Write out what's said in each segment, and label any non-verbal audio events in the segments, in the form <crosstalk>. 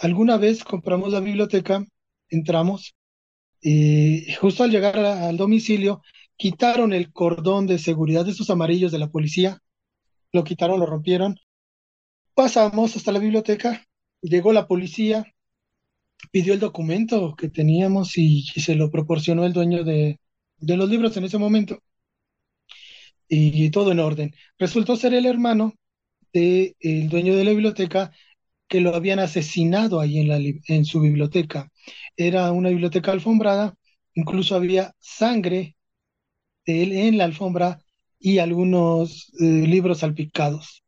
Alguna vez compramos la biblioteca, entramos y justo al llegar al domicilio quitaron el cordón de seguridad de esos amarillos de la policía, lo quitaron, lo rompieron. Pasamos hasta la biblioteca, llegó la policía, pidió el documento que teníamos y, se lo proporcionó el dueño de, de los libros en ese momento y, todo en orden. Resultó ser el hermano del dueño de la biblioteca que lo habían asesinado ahí en, la, en su biblioteca. Era una biblioteca alfombrada, incluso había sangre de él en la alfombra y algunos eh, libros salpicados.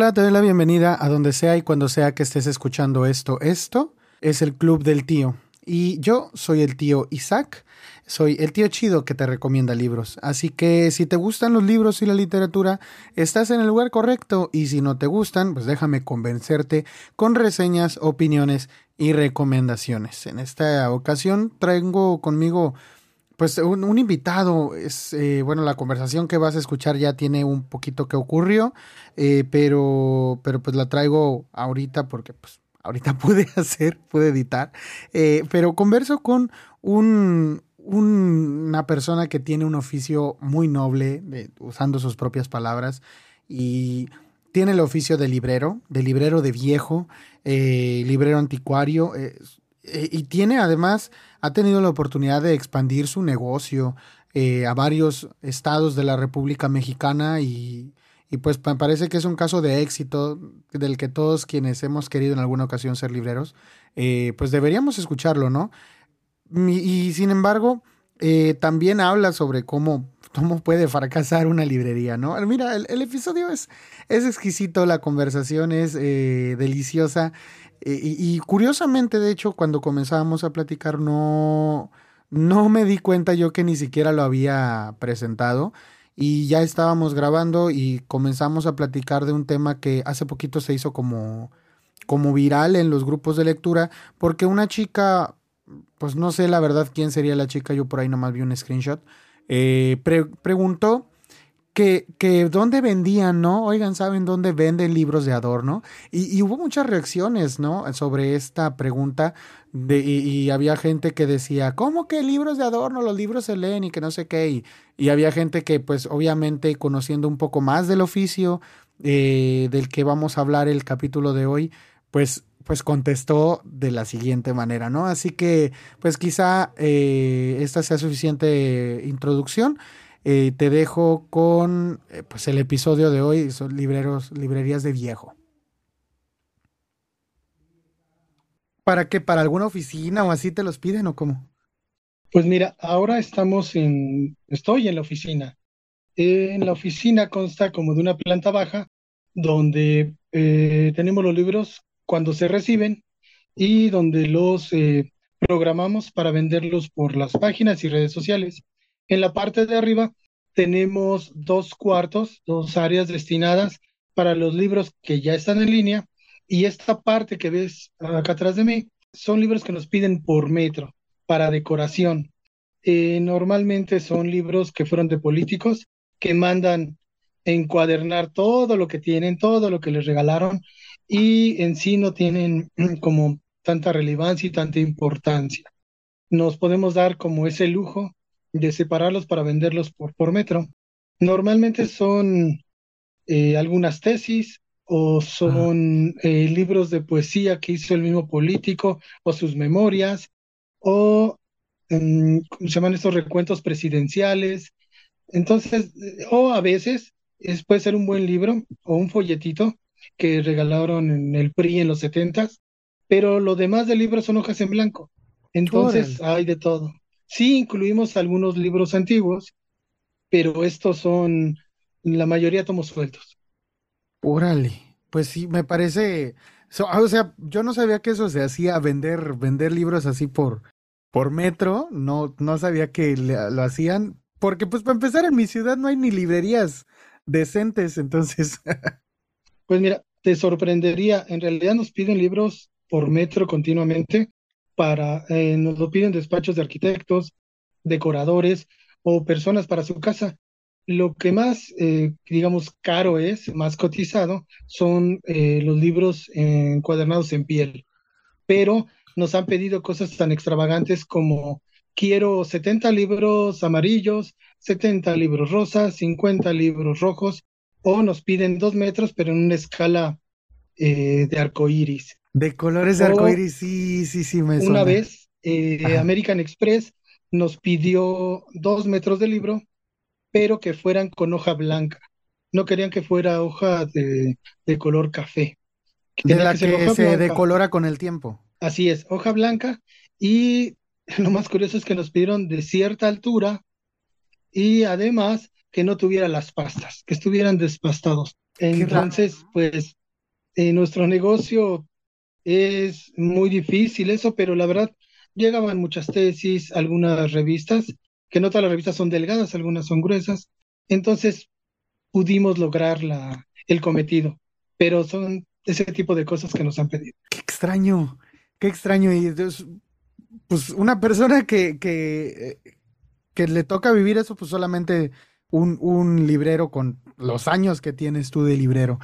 Hola, te doy la bienvenida a donde sea y cuando sea que estés escuchando esto. Esto es el Club del Tío. Y yo soy el tío Isaac, soy el tío chido que te recomienda libros. Así que si te gustan los libros y la literatura, estás en el lugar correcto. Y si no te gustan, pues déjame convencerte con reseñas, opiniones y recomendaciones. En esta ocasión traigo conmigo pues un, un invitado, es, eh, bueno, la conversación que vas a escuchar ya tiene un poquito que ocurrió, eh, pero, pero pues la traigo ahorita porque pues ahorita <laughs> pude hacer, pude editar, eh, pero converso con un, un, una persona que tiene un oficio muy noble, usando sus propias palabras, y tiene el oficio de librero, de librero de viejo, librero anticuario, y tiene además ha tenido la oportunidad de expandir su negocio eh, a varios estados de la República Mexicana y, y, pues me parece que es un caso de éxito del que todos quienes hemos querido en alguna ocasión ser libreros, eh, pues deberíamos escucharlo, ¿no? Y, sin embargo, eh, también habla sobre cómo, cómo puede fracasar una librería, ¿no? Mira, el, episodio es, es exquisito, la conversación es eh, deliciosa. Y, y, curiosamente, de hecho, cuando comenzábamos a platicar, no, no me di cuenta yo que ni siquiera lo había presentado. Y ya estábamos grabando y comenzamos a platicar de un tema que hace poquito se hizo como, como viral en los grupos de lectura, porque una chica, pues no sé la verdad quién sería la chica, yo por ahí nomás vi un screenshot, eh, pre preguntó que, que dónde vendían, ¿no? Oigan, ¿saben dónde venden libros de adorno? Y, y hubo muchas reacciones, ¿no? Sobre esta pregunta. De, y, y, había gente que decía, ¿cómo que libros de adorno? Los libros se leen y que no sé qué. Y, y había gente que, pues, obviamente, conociendo un poco más del oficio eh, del que vamos a hablar el capítulo de hoy, pues pues contestó de la siguiente manera, ¿no? Así que, pues quizá eh, esta sea suficiente introducción. Eh, te dejo con eh, pues el episodio de hoy, son libreros, librerías de viejo. ¿Para qué? ¿Para alguna oficina o así te los piden o cómo? Pues mira, ahora estamos en, estoy en la oficina. En la oficina consta como de una planta baja donde tenemos los libros cuando se reciben y donde los eh, programamos para venderlos por las páginas y redes sociales. En la parte de arriba tenemos dos cuartos, dos áreas destinadas para los libros que ya están en línea y esta parte que ves acá atrás de mí son libros que nos piden por metro para decoración. Eh, normalmente son libros que fueron de políticos que mandan encuadernar todo lo que tienen, todo lo que les regalaron y en sí no tienen <clears throat> como tanta relevancia y tanta importancia. Nos podemos dar como ese lujo de separarlos para venderlos por, por metro. Normalmente son eh, algunas tesis o son eh, libros de poesía que hizo el mismo político o sus memorias o ¿cómo se llaman estos recuentos presidenciales? Entonces, o a veces es, puede ser un buen libro o un folletito que regalaron en el PRI en los setentas, pero lo demás del libro son hojas en blanco. Entonces Órale. hay de todo. Sí incluimos algunos libros antiguos, pero estos son la mayoría tomos sueltos. Órale, pues sí, me parece, o sea, yo no sabía que eso se hacía vender vender libros así por por metro, no no sabía que lo hacían porque pues para empezar en mi ciudad no hay ni librerías decentes, entonces <laughs> Pues mira, te sorprendería, en realidad nos piden libros por metro continuamente para, eh, nos lo piden despachos de arquitectos, decoradores o personas para su casa. Lo que más, eh, digamos, caro es, más cotizado, son eh, los libros encuadernados en piel. Pero nos han pedido cosas tan extravagantes como quiero 70 libros amarillos, 70 libros rosas, 50 libros rojos, o nos piden dos metros, pero en una escala eh, de arco iris. De colores de arco iris, sí, sí, sí, me Una vez, eh, American Express nos pidió dos metros de libro, pero que fueran con hoja blanca. No querían que fuera hoja de, color café. De la que, se decolora con el tiempo. Así es, hoja blanca. Y <laughs> lo más curioso es que nos pidieron de cierta altura y además que no tuviera las pastas, que estuvieran despastados. Entonces, pues, en nuestro negocio es muy difícil eso, pero la verdad, llegaban muchas tesis, algunas revistas, que no todas las revistas son delgadas, algunas son gruesas. Entonces, pudimos lograr la, el cometido, pero son ese tipo de cosas que nos han pedido. Qué extraño, qué extraño. Y pues una persona que, que, eh, que le toca vivir eso, pues solamente un, un librero con los años que tienes tú de librero.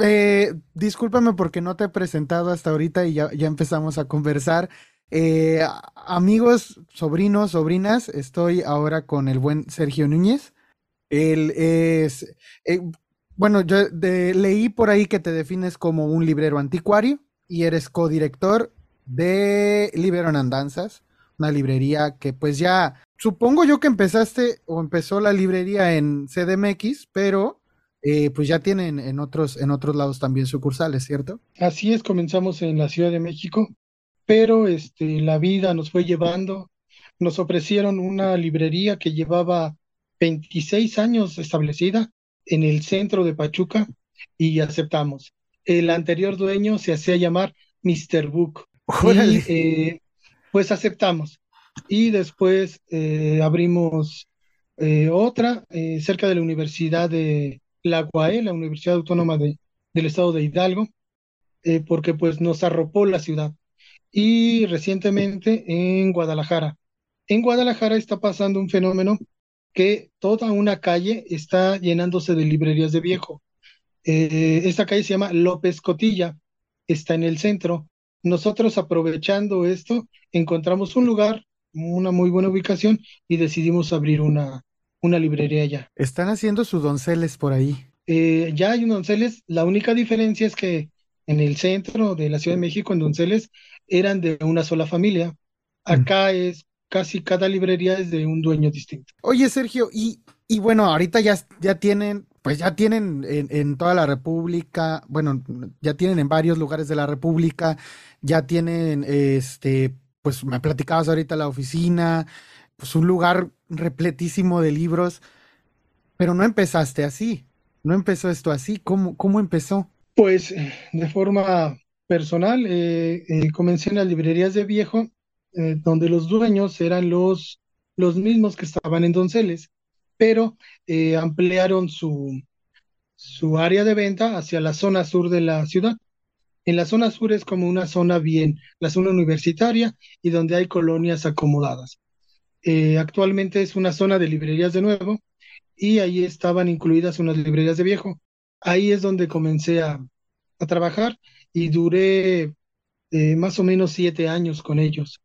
Eh, discúlpame porque no te he presentado hasta ahorita y ya, ya empezamos a conversar. Eh, amigos, sobrinos, sobrinas, estoy ahora con el buen Sergio Núñez. Él es, eh, bueno, yo leí por ahí que te defines como un librero anticuario y eres codirector de Librero en Andanzas, una librería que pues ya Supongo yo que empezaste o empezó la librería en CDMX, pero eh, pues ya tienen en otros, en otros lados también sucursales, ¿cierto? Así es, comenzamos en la Ciudad de México, pero este, la vida nos fue llevando. Nos ofrecieron una librería que llevaba 26 años establecida en el centro de Pachuca y aceptamos. El anterior dueño se hacía llamar Mr. Book. Y, eh, pues aceptamos y después eh, abrimos eh, otra eh, cerca de la Universidad de La UAE, la Universidad Autónoma de, del Estado de Hidalgo, porque pues nos arropó la ciudad. Y recientemente en Guadalajara. En Guadalajara está pasando un fenómeno que toda una calle está llenándose de librerías de viejo. esta calle se llama López Cotilla, está en el centro. Nosotros aprovechando esto, encontramos un lugar una muy buena ubicación y decidimos abrir una, una librería allá. Están haciendo sus donceles por ahí. Eh, ya hay un donceles, la única diferencia es que en el centro de la Ciudad de México, en donceles, eran de una sola familia. Mm. Acá es casi cada librería es de un dueño distinto. Oye, Sergio, y, y bueno, ahorita ya, ya tienen, pues ya tienen en, en, toda la República, bueno, ya tienen en varios lugares de la República, ya tienen este pues me platicabas ahorita la oficina, pues un lugar repletísimo de libros, pero no empezaste así, no empezó esto así, ¿cómo, cómo empezó? Pues eh, de forma personal, eh, eh, comencé en las librerías de viejo, donde los dueños eran los, los mismos que estaban en Donceles, pero ampliaron su, su área de venta hacia la zona sur de la ciudad. En la zona sur es como una zona bien, la zona universitaria y donde hay colonias acomodadas. Eh, actualmente es una zona de librerías de nuevo y ahí estaban incluidas unas librerías de viejo. Ahí es donde comencé a, trabajar y duré eh, más o menos siete años con ellos.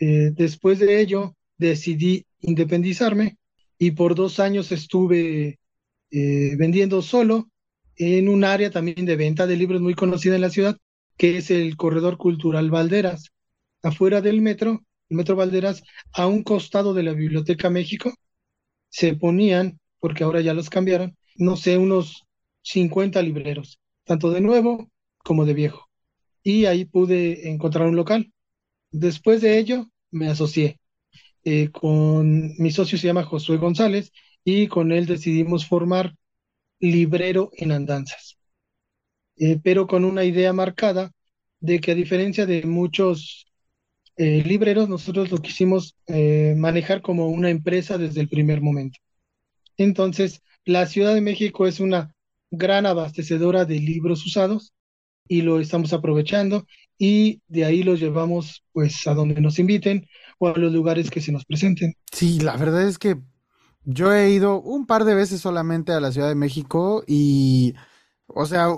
Eh, después de ello decidí independizarme y por dos años estuve vendiendo solo en un área también de venta de libros muy conocida en la ciudad, que es el Corredor Cultural Valderas, afuera del metro, el Metro Valderas, a un costado de la Biblioteca México, se ponían, porque ahora ya los cambiaron, no sé, unos 50 libreros, tanto de nuevo como de viejo. Y ahí pude encontrar un local. Después de ello, me asocié eh, con mi socio, se llama Josué González, y con él decidimos formar librero en andanzas, eh, pero con una idea marcada de que a diferencia de muchos eh, libreros, nosotros lo quisimos eh, manejar como una empresa desde el primer momento. Entonces, la Ciudad de México es una gran abastecedora de libros usados y lo estamos aprovechando y de ahí los llevamos pues a donde nos inviten o a los lugares que se nos presenten. Sí, la verdad es que yo he ido un par de veces solamente a la Ciudad de México y, o sea,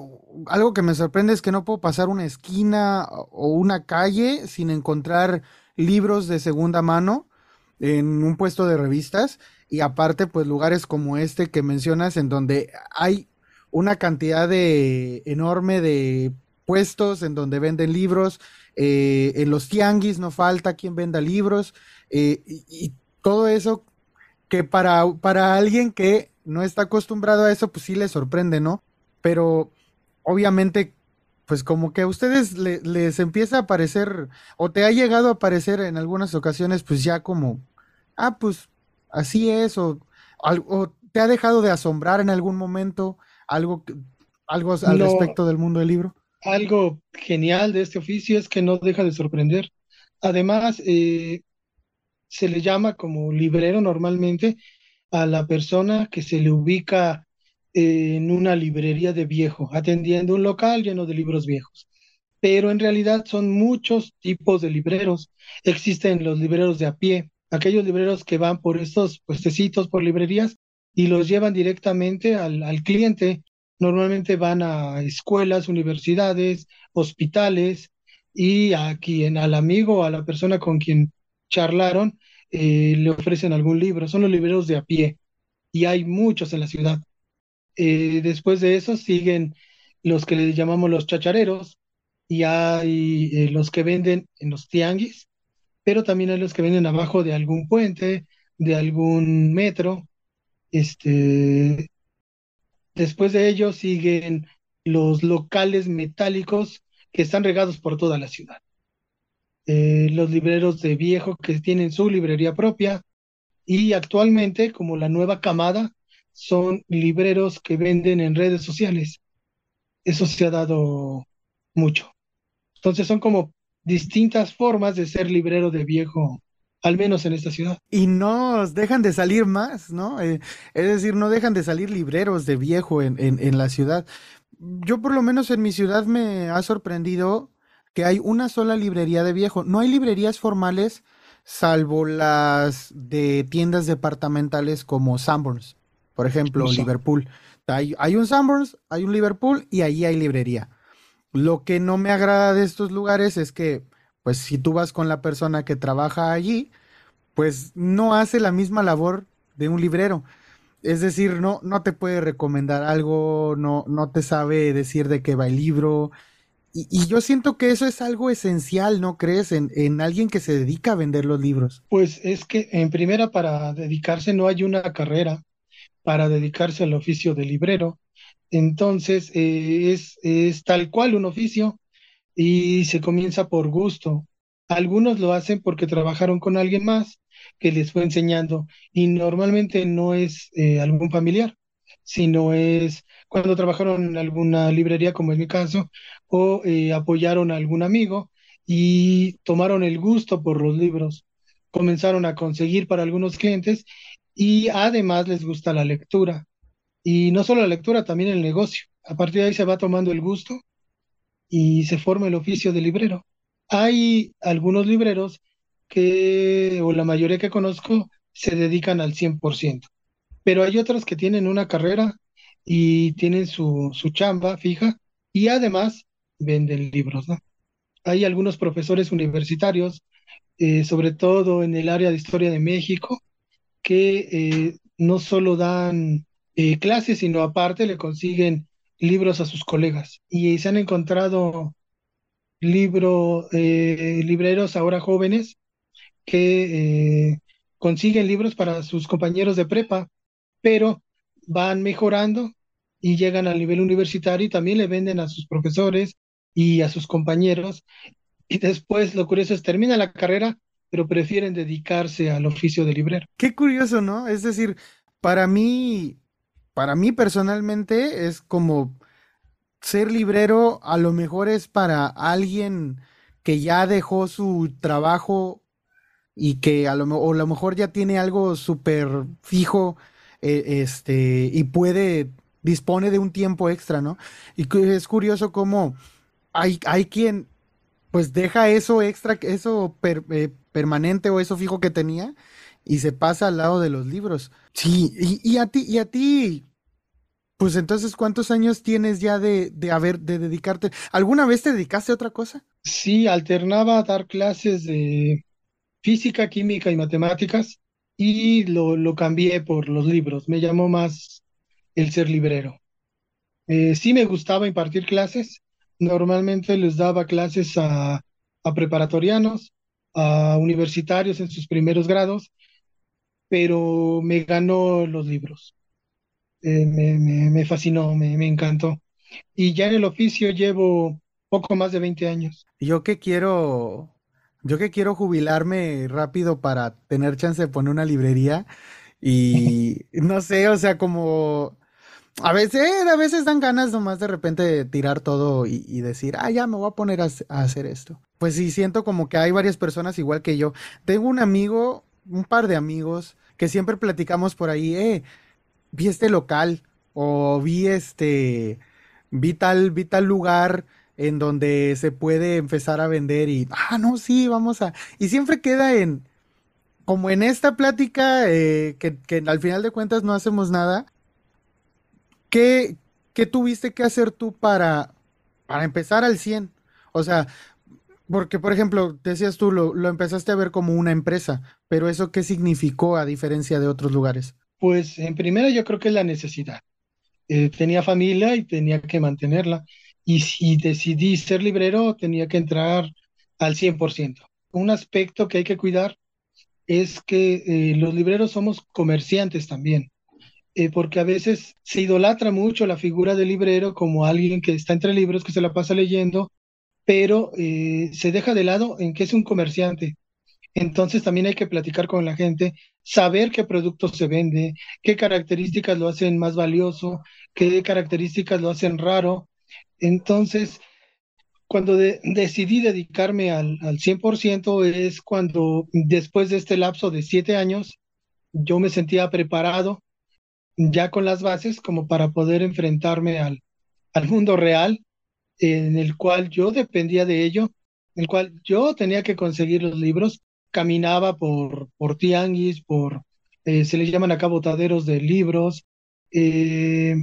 algo que me sorprende es que no puedo pasar una esquina o una calle sin encontrar libros de segunda mano en un puesto de revistas. Y aparte pues lugares como este que mencionas en donde hay una cantidad de enorme de puestos en donde venden libros, eh, en los tianguis no falta quien venda libros eh, y, todo eso que para, para alguien que no está acostumbrado a eso pues sí le sorprende, ¿no? Pero obviamente pues como que a ustedes les empieza a parecer o te ha llegado a parecer en algunas ocasiones pues ya como, ah pues así es o, o te ha dejado de asombrar en algún momento algo, algo al respecto del mundo del libro? Algo genial de este oficio es que no deja de sorprender. Además, eh, se le llama como librero normalmente a la persona que se le ubica en una librería de viejo, atendiendo un local lleno de libros viejos. Pero en realidad son muchos tipos de libreros. Existen los libreros de a pie, aquellos libreros que van por estos puestecitos, por librerías, y los llevan directamente al, al cliente. Normalmente van a escuelas, universidades, hospitales y a quien, al amigo a la persona con quien charlaron, eh, le ofrecen algún libro. Son los libreros de a pie y hay muchos en la ciudad. Eh, después de eso siguen los que le llamamos los chachareros y hay eh, los que venden en los tianguis, pero también hay los que venden abajo de algún puente, de algún metro este, después de ello siguen los locales metálicos que están regados por toda la ciudad. Eh, los libreros de viejo que tienen su librería propia y actualmente, como la nueva camada, son libreros que venden en redes sociales. Eso se ha dado mucho. Entonces son como distintas formas de ser librero de viejo al menos en esta ciudad. Y no dejan de salir más, ¿no? Eh, es decir, no dejan de salir libreros de viejo en, en, la ciudad. Yo por lo menos en mi ciudad me ha sorprendido que hay una sola librería de viejo. No hay librerías formales salvo las de tiendas departamentales como Sanborns, por ejemplo, Liverpool. Hay, hay, un Sanborns, hay un Liverpool y ahí hay librería. Lo que no me agrada de estos lugares es que pues si tú vas con la persona que trabaja allí, pues no hace la misma labor de un librero. Es decir, no, no te puede recomendar algo, no, no te sabe decir de qué va el libro. Y, yo siento que eso es algo esencial, ¿no crees? En, en, alguien que se dedica a vender los libros. Pues es que en primera para dedicarse no hay una carrera para dedicarse al oficio de librero. Entonces eh, es, es tal cual un oficio y se comienza por gusto. Algunos lo hacen porque trabajaron con alguien más que les fue enseñando y normalmente no es eh, algún familiar, sino es cuando trabajaron en alguna librería, como es mi caso, o eh, apoyaron a algún amigo y tomaron el gusto por los libros. Comenzaron a conseguir para algunos clientes y además les gusta la lectura. Y no solo la lectura, también el negocio. A partir de ahí se va tomando el gusto y se forma el oficio de librero. Hay algunos libreros que, o la mayoría que conozco, se dedican al 100%, pero hay otros que tienen una carrera y tienen su, su chamba fija y además venden libros. ¿no? Hay algunos profesores universitarios, eh, sobre todo en el área de historia de México, que eh, no solo dan eh, clases, sino aparte le consiguen libros a sus colegas y se han encontrado libro, libreros ahora jóvenes que consiguen libros para sus compañeros de prepa, pero van mejorando y llegan al nivel universitario y también le venden a sus profesores y a sus compañeros. Y después, lo curioso es, termina la carrera, pero prefieren dedicarse al oficio de librero. Qué curioso, ¿no? Es decir, para mí, para mí personalmente es como ser librero a lo mejor es para alguien que ya dejó su trabajo y que a lo, o a lo mejor ya tiene algo súper fijo eh, este, y puede, dispone de un tiempo extra, ¿no? Y es curioso cómo hay, hay quien pues deja eso extra, eso eh, permanente o eso fijo que tenía y se pasa al lado de los libros. Sí, y, a ti, y a ti, pues entonces, ¿cuántos años tienes ya de, de haber, de dedicarte? ¿Alguna vez te dedicaste a otra cosa? Sí, alternaba a dar clases de física, química y matemáticas y lo, lo cambié por los libros. Me llamó más el ser librero. Eh, sí me gustaba impartir clases. Normalmente les daba clases a, a preparatorianos, a universitarios en sus primeros grados, pero me ganó los libros. Eh, me, me, fascinó, me, me encantó. Y ya en el oficio llevo poco más de 20 años. Yo que quiero, yo que quiero jubilarme rápido para tener chance de poner una librería y <laughs> no sé, o sea, como a veces, a veces dan ganas nomás de repente tirar todo y, decir, ah, ya me voy a poner a, hacer esto. Pues sí, siento como que hay varias personas igual que yo. Tengo un amigo, un par de amigos, que siempre platicamos por ahí, eh, vi este local o vi este, vi tal, vi tal lugar en donde se puede empezar a vender y, ah, no, sí, vamos a... Y siempre queda en, como en esta plática, eh, que, que al final de cuentas no hacemos nada, ¿Qué, qué tuviste que hacer tú para, para empezar al 100? O sea, porque, por ejemplo, decías tú, lo, lo, empezaste a ver como una empresa, pero ¿eso qué significó a diferencia de otros lugares? Pues en primera yo creo que es la necesidad. Eh, tenía familia y tenía que mantenerla. Y si decidí ser librero, tenía que entrar al 100%. Un aspecto que hay que cuidar es que eh, los libreros somos comerciantes también. Eh, porque a veces se idolatra mucho la figura del librero como alguien que está entre libros, que se la pasa leyendo, pero eh, se deja de lado en que es un comerciante. Entonces también hay que platicar con la gente, saber qué productos se vende, qué características lo hacen más valioso, qué características lo hacen raro. Entonces, cuando decidí dedicarme al, al 100% es cuando después de este lapso de siete años, yo me sentía preparado ya con las bases como para poder enfrentarme al, al mundo real en el cual yo dependía de ello, en el cual yo tenía que conseguir los libros, caminaba por, por tianguis, por, eh, se les llaman acá botaderos de libros, eh,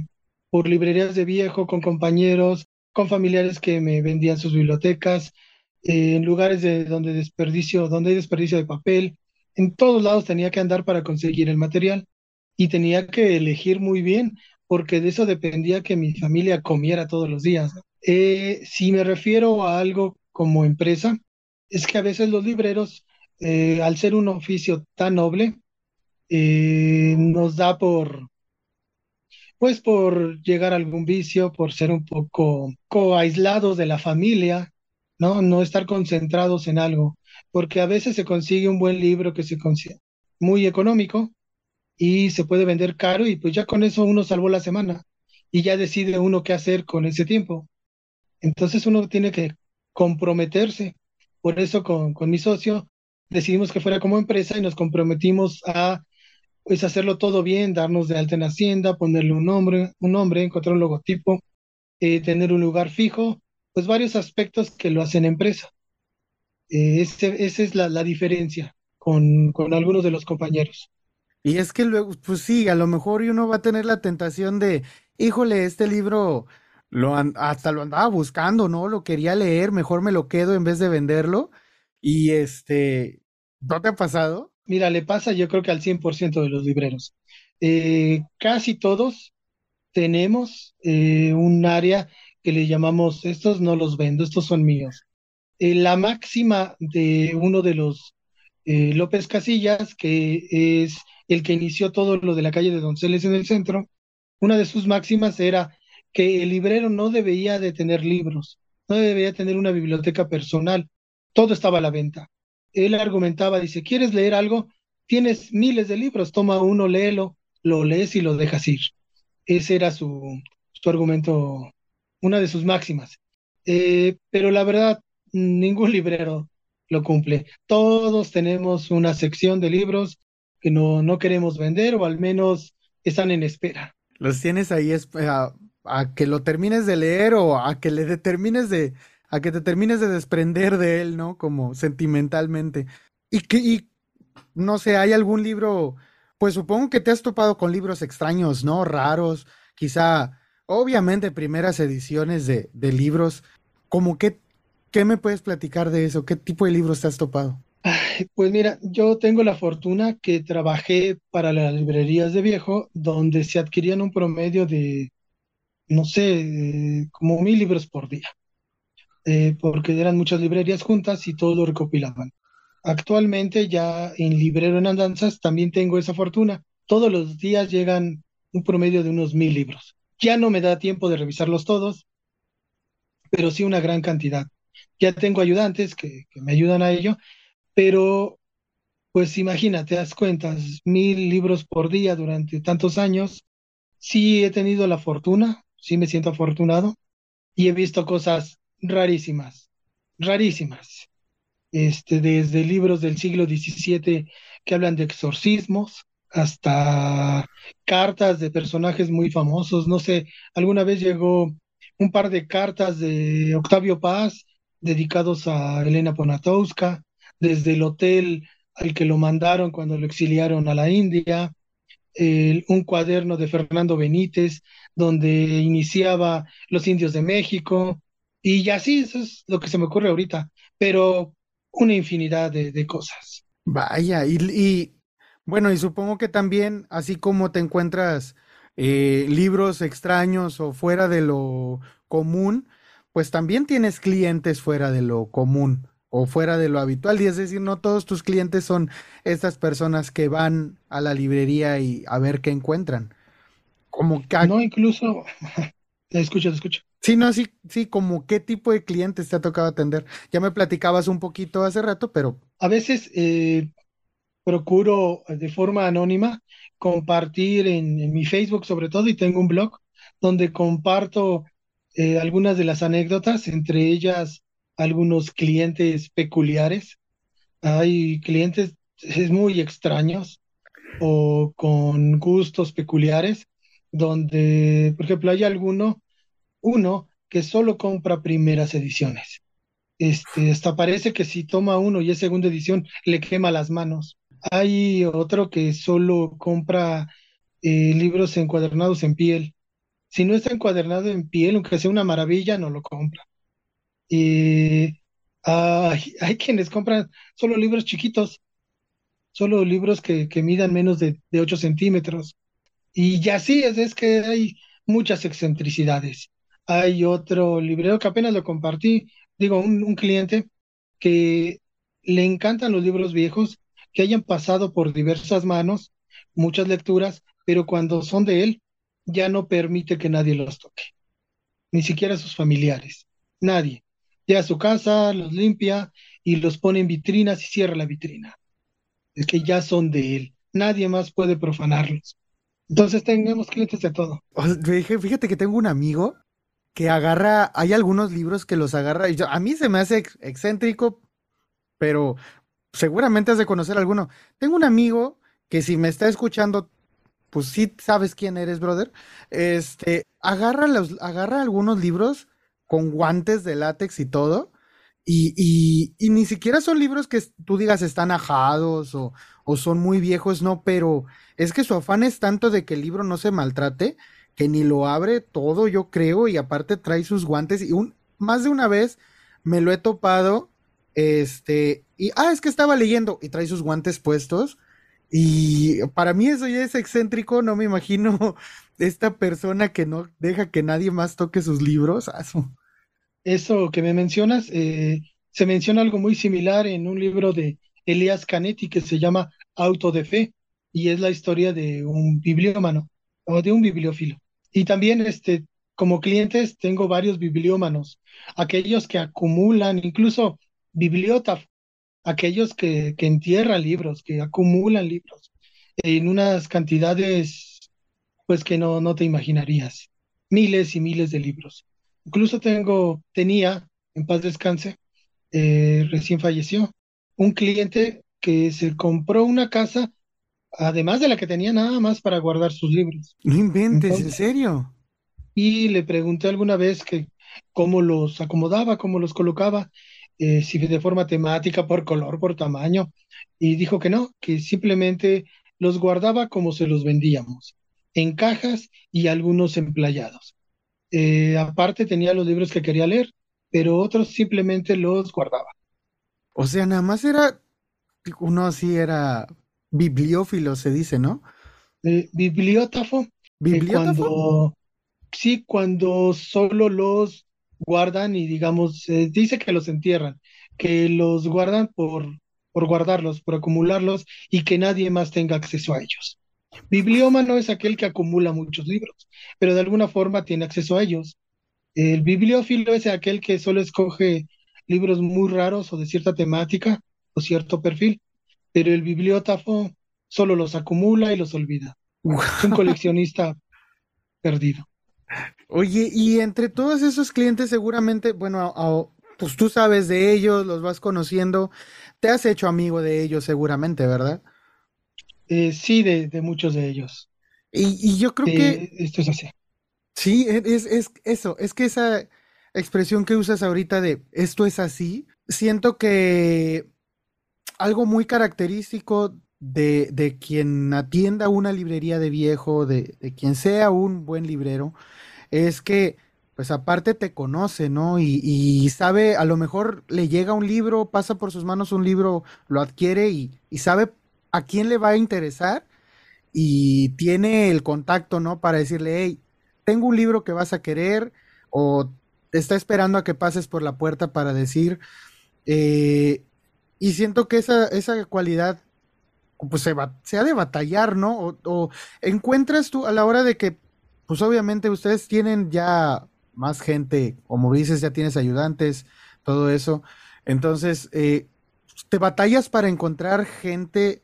por librerías de viejo, con compañeros, con familiares que me vendían sus bibliotecas, eh, en lugares de donde desperdicio, donde hay desperdicio de papel, en todos lados tenía que andar para conseguir el material y tenía que elegir muy bien porque de eso dependía que mi familia comiera todos los días. Eh, si me refiero a algo como empresa, es que a veces los libreros, eh, al ser un oficio tan noble, nos da por, pues por llegar a algún vicio, por ser un poco, aislados de la familia, ¿no? No estar concentrados en algo, porque a veces se consigue un buen libro que se consigue muy económico, y se puede vender caro y pues ya con eso uno salvó la semana y ya decide uno qué hacer con ese tiempo. Entonces uno tiene que comprometerse. Por eso con, con mi socio decidimos que fuera como empresa y nos comprometimos a pues hacerlo todo bien, darnos de alta en Hacienda, ponerle un nombre, un nombre, encontrar un logotipo, eh, tener un lugar fijo, pues varios aspectos que lo hacen empresa. Eh, esa es la, la diferencia con, con algunos de los compañeros. Y es que luego, pues sí, a lo mejor uno va a tener la tentación de, híjole, este libro lo hasta lo andaba buscando, ¿no? Lo quería leer, mejor me lo quedo en vez de venderlo. Y este, ¿no te ha pasado? Mira, le pasa yo creo que al 100% de los libreros. Eh, casi todos tenemos eh, un área que le llamamos, estos no los vendo, estos son míos. Eh, la máxima de uno de los López Casillas, que es el que inició todo lo de la calle de Donceles en el centro, una de sus máximas era que el librero no debía de tener libros, no debía tener una biblioteca personal, todo estaba a la venta. Él argumentaba, dice, ¿quieres leer algo? Tienes miles de libros, toma uno, léelo, lo lees y lo dejas ir. Ese era su, su argumento, una de sus máximas. Eh, pero la verdad, ningún <laughs> librero lo cumple. Todos tenemos una sección de libros que no, no queremos vender o al menos están en espera. Los tienes ahí a, a, que lo termines de leer o a que le determines de a que te termines de desprender de él, ¿no? Como sentimentalmente. Y que, y, no sé, ¿hay algún libro? Pues supongo que te has topado con libros extraños, ¿no? Raros, quizá, obviamente, primeras ediciones de, de libros. ¿Cómo qué, qué me puedes platicar de eso? ¿Qué tipo de libros te has topado? Pues mira, yo tengo la fortuna que trabajé para las librerías de viejo, donde se adquirían un promedio de, no sé, como mil libros por día, eh, porque eran muchas librerías juntas y todos lo recopilaban. Actualmente ya en Librero en Andanzas también tengo esa fortuna. Todos los días llegan un promedio de unos mil libros. Ya no me da tiempo de revisarlos todos, pero sí una gran cantidad. Ya tengo ayudantes que, que me ayudan a ello pero, pues imagínate, das cuentas, mil libros por día durante tantos años. Sí he tenido la fortuna, sí me siento afortunado y he visto cosas rarísimas, rarísimas. Este, desde libros del siglo XVII que hablan de exorcismos hasta cartas de personajes muy famosos. No sé, alguna vez llegó un par de cartas de Octavio Paz dedicados a Elena Ponatowska desde el hotel al que lo mandaron cuando lo exiliaron a la India, un cuaderno de Fernando Benítez, donde iniciaba los indios de México, y así, eso es lo que se me ocurre ahorita, pero una infinidad de, cosas. Vaya, y, bueno, y supongo que también, así como te encuentras eh, libros extraños o fuera de lo común, pues también tienes clientes fuera de lo común o fuera de lo habitual. Y es decir, no todos tus clientes son estas personas que van a la librería y a ver qué encuentran. Como que... No, incluso... <laughs> te escucho, te escucho. Sí, no, sí, sí, como qué tipo de clientes te ha tocado atender. Ya me platicabas un poquito hace rato, pero... A veces eh, procuro de forma anónima compartir en, mi Facebook sobre todo y tengo un blog donde comparto eh, algunas de las anécdotas, entre ellas algunos clientes peculiares. Hay clientes muy extraños o con gustos peculiares, donde, por ejemplo, hay alguno, uno que solo compra primeras ediciones. Este, hasta parece que si toma uno y es segunda edición, le quema las manos. Hay otro que solo compra eh, libros encuadernados en piel. Si no está encuadernado en piel, aunque sea una maravilla, no lo compra. Y hay, quienes compran solo libros chiquitos, solo libros que, que midan menos de, de 8 centímetros. Y ya sí, es, es que hay muchas excentricidades. Hay otro librero que apenas lo compartí, digo, un, un cliente que le encantan los libros viejos, que hayan pasado por diversas manos, muchas lecturas, pero cuando son de él, ya no permite que nadie los toque, ni siquiera sus familiares, nadie a su casa, los limpia y los pone en vitrinas y cierra la vitrina. Es que ya son de él. Nadie más puede profanarlos. Entonces tenemos clientes de todo. Fíjate que tengo un amigo que agarra, hay algunos libros que los agarra, y a mí se me hace excéntrico, pero seguramente has de conocer alguno. Tengo un amigo que si me está escuchando, pues sí sabes quién eres, brother. Este, agarra los, agarra algunos libros con guantes de látex y todo. Y, ni siquiera son libros que tú digas están ajados o, son muy viejos, no, pero es que su afán es tanto de que el libro no se maltrate que ni lo abre todo, yo creo, y aparte trae sus guantes y un, más de una vez me lo he topado, este, y, ah, es que estaba leyendo y trae sus guantes puestos. Y para mí eso ya es excéntrico, no me imagino <laughs> esta persona que no deja que nadie más toque sus libros. Eso que me mencionas, eh, se menciona algo muy similar en un libro de Elias Canetti que se llama Auto de Fe y es la historia de un bibliómano o de un bibliófilo. Y también este, como clientes tengo varios bibliómanos, aquellos que acumulan, incluso bibliógrafos, aquellos que, que entierran libros, que acumulan libros en unas cantidades pues que no, no te imaginarías, miles y miles de libros. Incluso tengo, tenía, en paz descanse, eh, recién falleció, un cliente que se compró una casa, además de la que tenía nada más para guardar sus libros. No inventes, ¿en serio? Y le pregunté alguna vez que cómo los acomodaba, cómo los colocaba, eh, si de forma temática, por color, por tamaño, y dijo que no, que simplemente los guardaba como se los vendíamos, en cajas y algunos emplayados. Eh, aparte tenía los libros que quería leer, pero otros simplemente los guardaba. O sea, nada más era, uno así era bibliófilo, se dice, ¿no? Eh, bibliótafo. ¿Bibliótafo? cuando, sí, cuando solo los guardan y digamos, dice que los entierran, que los guardan por, por guardarlos, por acumularlos y que nadie más tenga acceso a ellos. Bibliómano es aquel que acumula muchos libros, pero de alguna forma tiene acceso a ellos. El bibliófilo es aquel que solo escoge libros muy raros o de cierta temática o cierto perfil, pero el bibliótafo solo los acumula y los olvida. Es un coleccionista perdido. Oye, y entre todos esos clientes seguramente, bueno, pues tú sabes de ellos, los vas conociendo, te has hecho amigo de ellos seguramente, ¿verdad? Eh, sí, de, muchos de ellos. Y, yo creo que... Esto es así. Sí, e, es, es eso, es que esa expresión que usas ahorita de esto es así, siento que algo muy característico de, de quien atienda una librería de viejo, de, de, quien sea un buen librero, es que, pues aparte te conoce, ¿no? Y, y, sabe, a lo mejor le llega un libro, pasa por sus manos un libro, lo adquiere y, y sabe a quién le va a interesar y tiene el contacto, ¿no? Para decirle, hey, tengo un libro que vas a querer o está esperando a que pases por la puerta para decir, eh, y siento que esa, esa cualidad pues se, va, se ha de batallar, ¿no? O, o, encuentras tú a la hora de que, pues obviamente ustedes tienen ya más gente, como dices, ya tienes ayudantes, todo eso. Entonces, eh, ¿te batallas para encontrar gente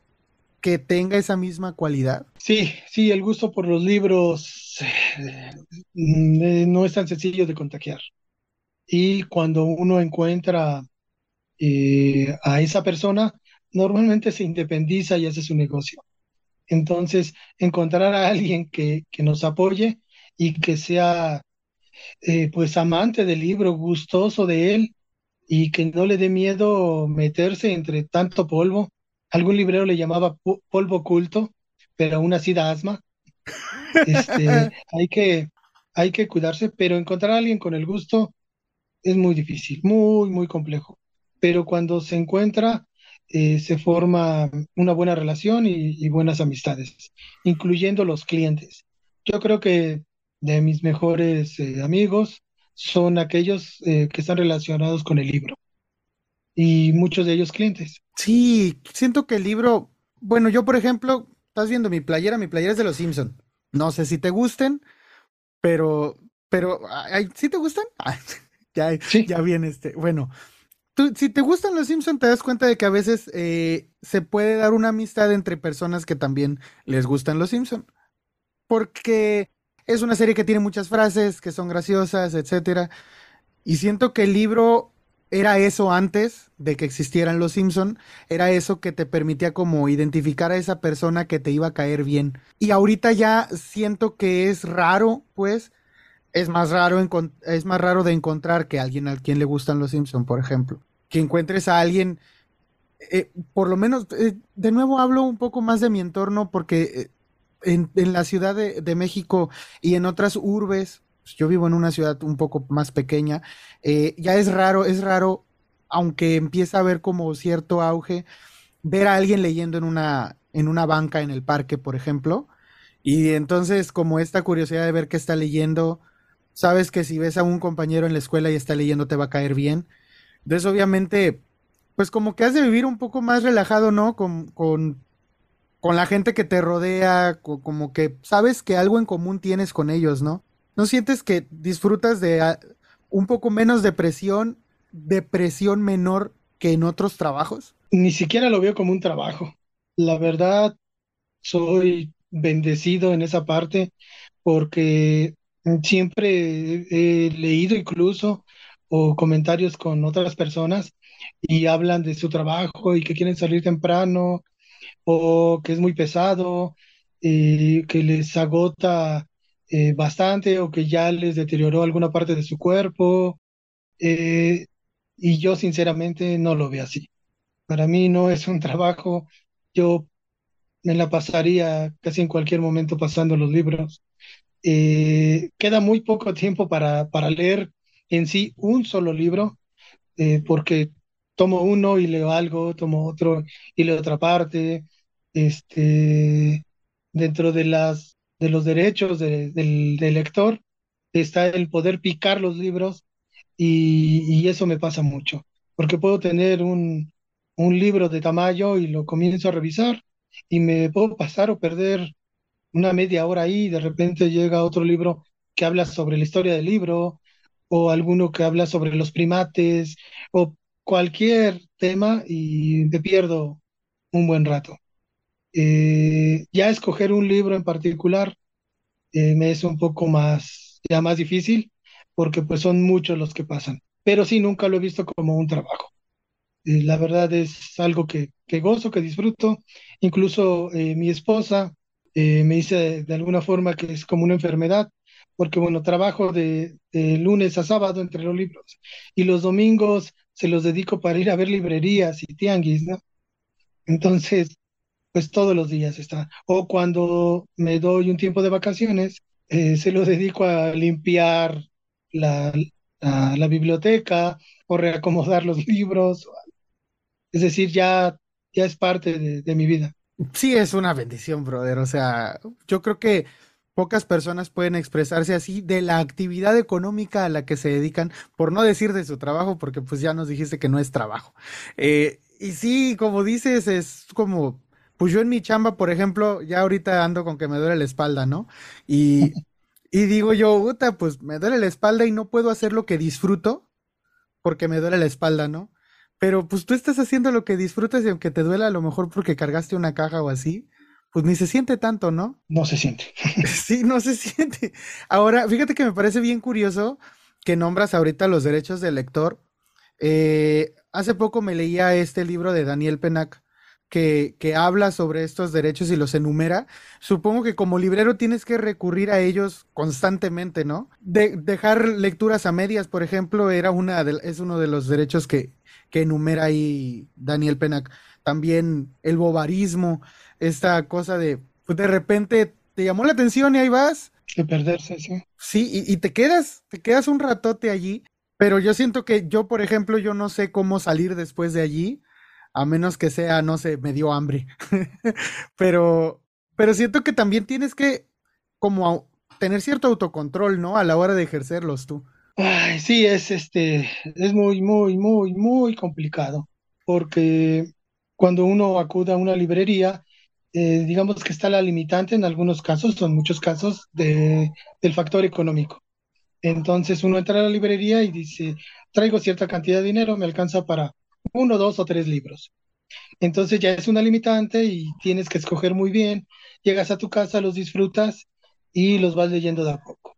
que tenga esa misma cualidad? Sí, sí, el gusto por los libros eh, no es tan sencillo de contagiar. Y cuando uno encuentra eh, a esa persona, normalmente se independiza y hace su negocio. Entonces, encontrar a alguien que, que nos apoye y que sea eh, pues amante del libro, gustoso de él y que no le dé miedo meterse entre tanto polvo. Algún librero le llamaba polvo oculto, pero aún así da asma. <laughs> Este, hay que, hay que cuidarse, pero encontrar a alguien con el gusto es muy difícil, muy, muy complejo. Pero cuando se encuentra, eh, se forma una buena relación y, buenas amistades, incluyendo los clientes. Yo creo que de mis mejores eh, amigos son aquellos eh, que están relacionados con el libro y muchos de ellos clientes. Sí, siento que el libro, bueno, yo por ejemplo, estás viendo mi playera, mi playera es de los Simpson. No sé si te gusten, pero, pero, ¿sí te gustan? <laughs> ya, ya viene este. Bueno, si te gustan los Simpsons, te das cuenta de que a veces eh, se puede dar una amistad entre personas que también les gustan los Simpsons. Porque es una serie que tiene muchas frases, que son graciosas, etcétera. Y siento que el libro era eso antes de que existieran los Simpson, era eso que te permitía como identificar a esa persona que te iba a caer bien. Y ahorita ya siento que es raro, pues, es más raro, es más raro de encontrar que alguien a quien le gustan los Simpson, por ejemplo. Que encuentres a alguien, eh, por lo menos, eh, de nuevo hablo un poco más de mi entorno porque eh, en, la Ciudad de, México y en otras urbes, pues, yo vivo en una ciudad un poco más pequeña, ya es raro, es raro, aunque empieza a haber como cierto auge, ver a alguien leyendo en una, en una banca en el parque, por ejemplo. Y entonces, como esta curiosidad de ver qué está leyendo, sabes que si ves a un compañero en la escuela y está leyendo te va a caer bien. Entonces, obviamente, pues como que has de vivir un poco más relajado, ¿no? Con, con, con la gente que te rodea, como que sabes que algo en común tienes con ellos, ¿no? ¿No sientes que disfrutas de ah, un poco menos de presión, de presión menor que en otros trabajos? Ni siquiera lo veo como un trabajo. La verdad, soy bendecido en esa parte porque Siempre he leído incluso o comentarios con otras personas y hablan de su trabajo y que quieren salir temprano o que es muy pesado, y que les agota eh, bastante o que ya les deterioró alguna parte de su cuerpo. eh, y yo sinceramente no lo veo así. Para mí no es un trabajo. Yo me la pasaría casi en cualquier momento pasando los libros. Eh, queda muy poco tiempo para, para leer en sí un solo libro, eh, porque tomo uno y leo algo, tomo otro y leo otra parte. Este, dentro de las, de los derechos de- del, lector está el poder picar los libros y, y eso me pasa mucho, porque puedo tener un, un libro de tamaño y lo comienzo a revisar y me puedo pasar o perder una media hora ahí y de repente llega otro libro que habla sobre la historia del libro o alguno que habla sobre los primates o cualquier tema y me pierdo un buen rato. Eh, ya escoger un libro en particular eh, me es un poco más, ya más difícil porque pues son muchos los que pasan, pero sí nunca lo he visto como un trabajo. Eh, la verdad es algo que, que gozo, que disfruto. Incluso eh, mi esposa eh, me dice de, alguna forma que es como una enfermedad, porque bueno, trabajo de, de lunes a sábado entre los libros y los domingos se los dedico para ir a ver librerías y tianguis, ¿no? Entonces, pues todos los días está. O cuando me doy un tiempo de vacaciones, eh, se lo dedico a limpiar la, la, la biblioteca o reacomodar los <laughs> libros. Es decir, ya, ya es parte de, de mi vida. Sí, es una bendición, brother. O sea, yo creo que pocas personas pueden expresarse así de la actividad económica a la que se dedican, por no decir de su trabajo, porque pues ya nos dijiste que no es trabajo. Eh, y sí, como dices, es como, pues yo en mi chamba, por ejemplo, ya ahorita ando con que me duele la espalda, ¿no? Y, y digo yo, puta, pues me duele la espalda y no puedo hacer lo que disfruto porque me duele la espalda, ¿no? Pero pues tú estás haciendo lo que disfrutas y aunque te duela a lo mejor porque cargaste una caja o así, pues ni se siente tanto, ¿no? No se siente. <laughs> Sí, no se siente. Ahora, fíjate que me parece bien curioso que nombras ahorita los derechos del lector. Eh, hace poco me leía este libro de Daniel Penac que, que habla sobre estos derechos y los enumera. Supongo que como librero tienes que recurrir a ellos constantemente, ¿no? De- dejar lecturas a medias, por ejemplo, era una de- es uno de los derechos que, que enumera ahí Daniel Penac. También el bobarismo, esta cosa de, pues de repente te llamó la atención y ahí vas. De perderse, sí. Sí, y, y te quedas, te quedas un ratote allí, pero yo siento que yo, por ejemplo, yo no sé cómo salir después de allí, a menos que sea, no sé, me dio hambre. <laughs> Pero, pero siento que también tienes que como tener cierto autocontrol, ¿no? A la hora de ejercerlos tú. Ay, sí, es este, es muy, muy, muy, muy complicado, porque cuando uno acude a una librería, eh, digamos que está la limitante en algunos casos, en muchos casos, de, del factor económico. Entonces uno entra a la librería y dice, traigo cierta cantidad de dinero, me alcanza para uno, dos o tres libros. Entonces ya es una limitante y tienes que escoger muy bien. Llegas a tu casa, los disfrutas y los vas leyendo de a poco.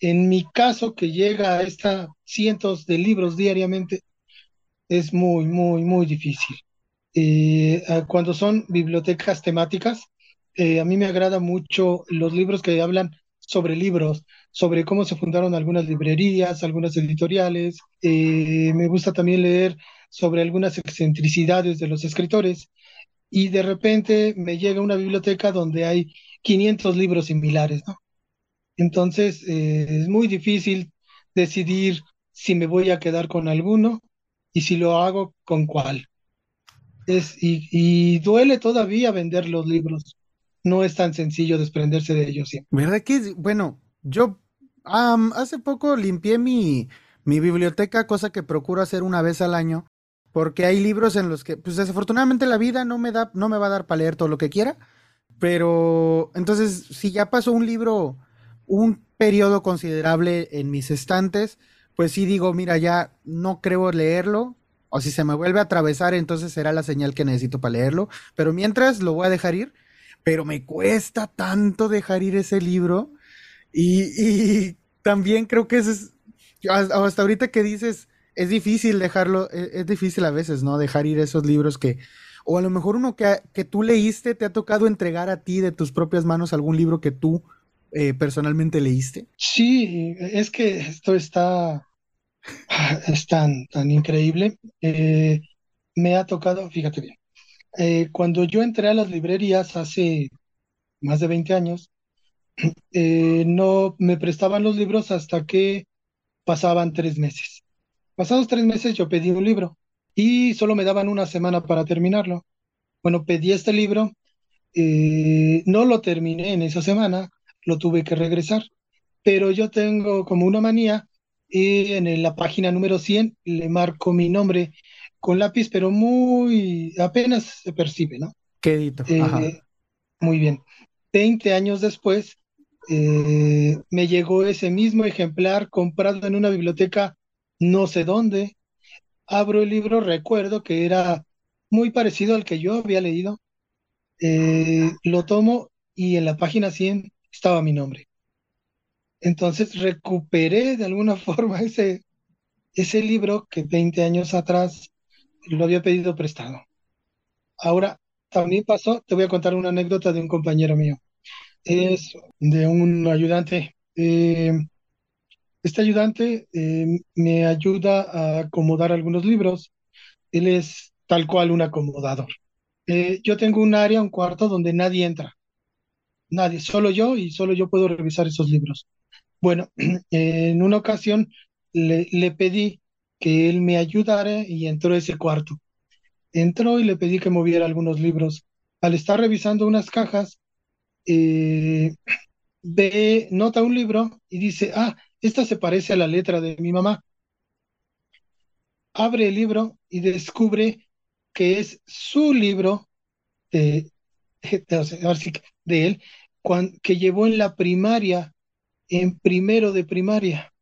En mi caso, que llega a esta cientos de libros diariamente, es muy, muy, muy difícil. Eh, cuando son bibliotecas temáticas, eh, a mí me agrada mucho los libros que hablan sobre libros, sobre cómo se fundaron algunas librerías, algunas editoriales. Eh, me gusta también leer sobre algunas excentricidades de los escritores y de repente me llega una biblioteca donde hay 500 libros similares, ¿no? Entonces, eh, es muy difícil decidir si me voy a quedar con alguno y si lo hago, con cuál. Es, y, y duele todavía vender los libros. No es tan sencillo desprenderse de ellos siempre. ¿Verdad que, bueno, yo hace poco limpié mi, mi biblioteca, cosa que procuro hacer una vez al año, porque hay libros en los que, pues desafortunadamente la vida no me da, no me va a dar para leer todo lo que quiera, pero entonces si ya pasó un libro, un periodo considerable en mis estantes, pues sí digo, mira, ya no creo leerlo, o si se me vuelve a atravesar, entonces será la señal que necesito para leerlo, pero mientras lo voy a dejar ir, pero me cuesta tanto dejar ir ese libro. Y, y también creo que ese es, hasta ahorita que dices, es difícil dejarlo, es, es difícil a veces, ¿no? Dejar ir esos libros que, o a lo mejor uno que, que tú leíste, te ha tocado entregar a ti de tus propias manos algún libro que tú eh, personalmente leíste? Sí, es que esto está, <sighs> es tan, tan increíble. Eh, me ha tocado, fíjate bien, eh, cuando yo entré a las librerías hace más de 20 años, no me prestaban los libros hasta que pasaban tres meses. Pasados tres meses yo pedí un libro y solo me daban una semana para terminarlo. Bueno, pedí este libro, no lo terminé en esa semana, lo tuve que regresar. Pero yo tengo como una manía y en la página número 100 le marco mi nombre con lápiz, pero muy apenas se percibe, ¿no? Quedito. Eh, muy bien. Veinte años después eh, me llegó ese mismo ejemplar comprado en una biblioteca no sé dónde. Abro el libro, recuerdo que era muy parecido al que yo había leído. Eh, lo tomo y en la página 100 estaba mi nombre. Entonces recuperé de alguna <laughs> forma ese, ese libro que 20 años atrás lo había pedido prestado. Ahora, también pasó, te voy a contar una anécdota de un compañero mío. Es de un ayudante. Eh, este ayudante eh, me ayuda a acomodar algunos libros. Él es tal cual un acomodador. Eh, yo tengo un área, un cuarto donde nadie entra nadie, solo yo y solo yo puedo revisar esos libros. Bueno, <clears throat> en una ocasión le, le pedí que él me ayudara y entró a ese cuarto. Entró y le pedí que moviera algunos libros. Al estar revisando unas cajas, eh, <clears throat> ve, nota un libro y dice, ah, esta se parece a la letra de mi mamá. Abre el libro y descubre que es su libro de, él, que llevó en la primaria, en primero de primaria,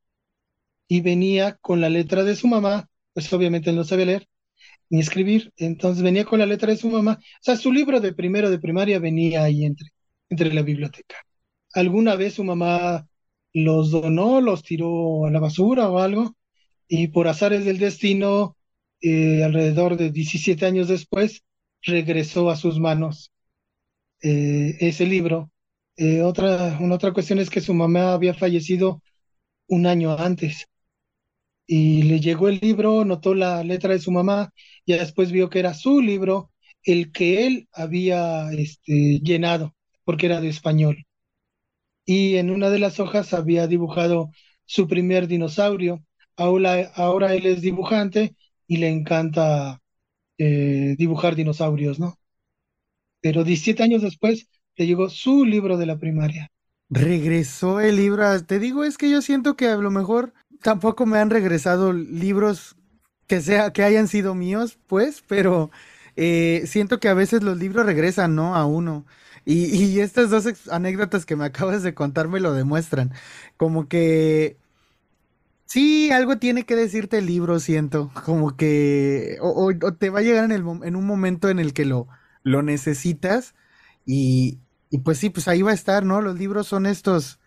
y venía con la letra de su mamá, pues obviamente él no sabía leer ni escribir, entonces venía con la letra de su mamá, o sea, su libro de primero de primaria venía ahí entre, entre la biblioteca. Alguna vez su mamá los donó, los tiró a la basura o algo, y por azares del destino, eh, alrededor de 17 años después, regresó a sus manos eh, ese libro. Eh, otra, una otra cuestión es que su mamá había fallecido un año antes y le llegó el libro, notó la letra de su mamá y después vio que era su libro, el que él había este, llenado, porque era de español. Y en una de las hojas había dibujado su primer dinosaurio. Ahora, él es dibujante y le encanta eh, dibujar dinosaurios, ¿no? pero 17 años después le llegó su libro de la primaria. Regresó el libro. Te digo, es que yo siento que a lo mejor tampoco me han regresado libros que sea que hayan sido míos, pues, pero eh, siento que a veces los libros regresan, ¿no? A uno. Y, y estas dos anécdotas que me acabas de contar me lo demuestran. Como que sí, algo tiene que decirte el libro, siento. Como que o, o te va a llegar en, el, en un momento en el que lo lo necesitas y, y pues sí, pues ahí va a estar, ¿no? Los libros son estos,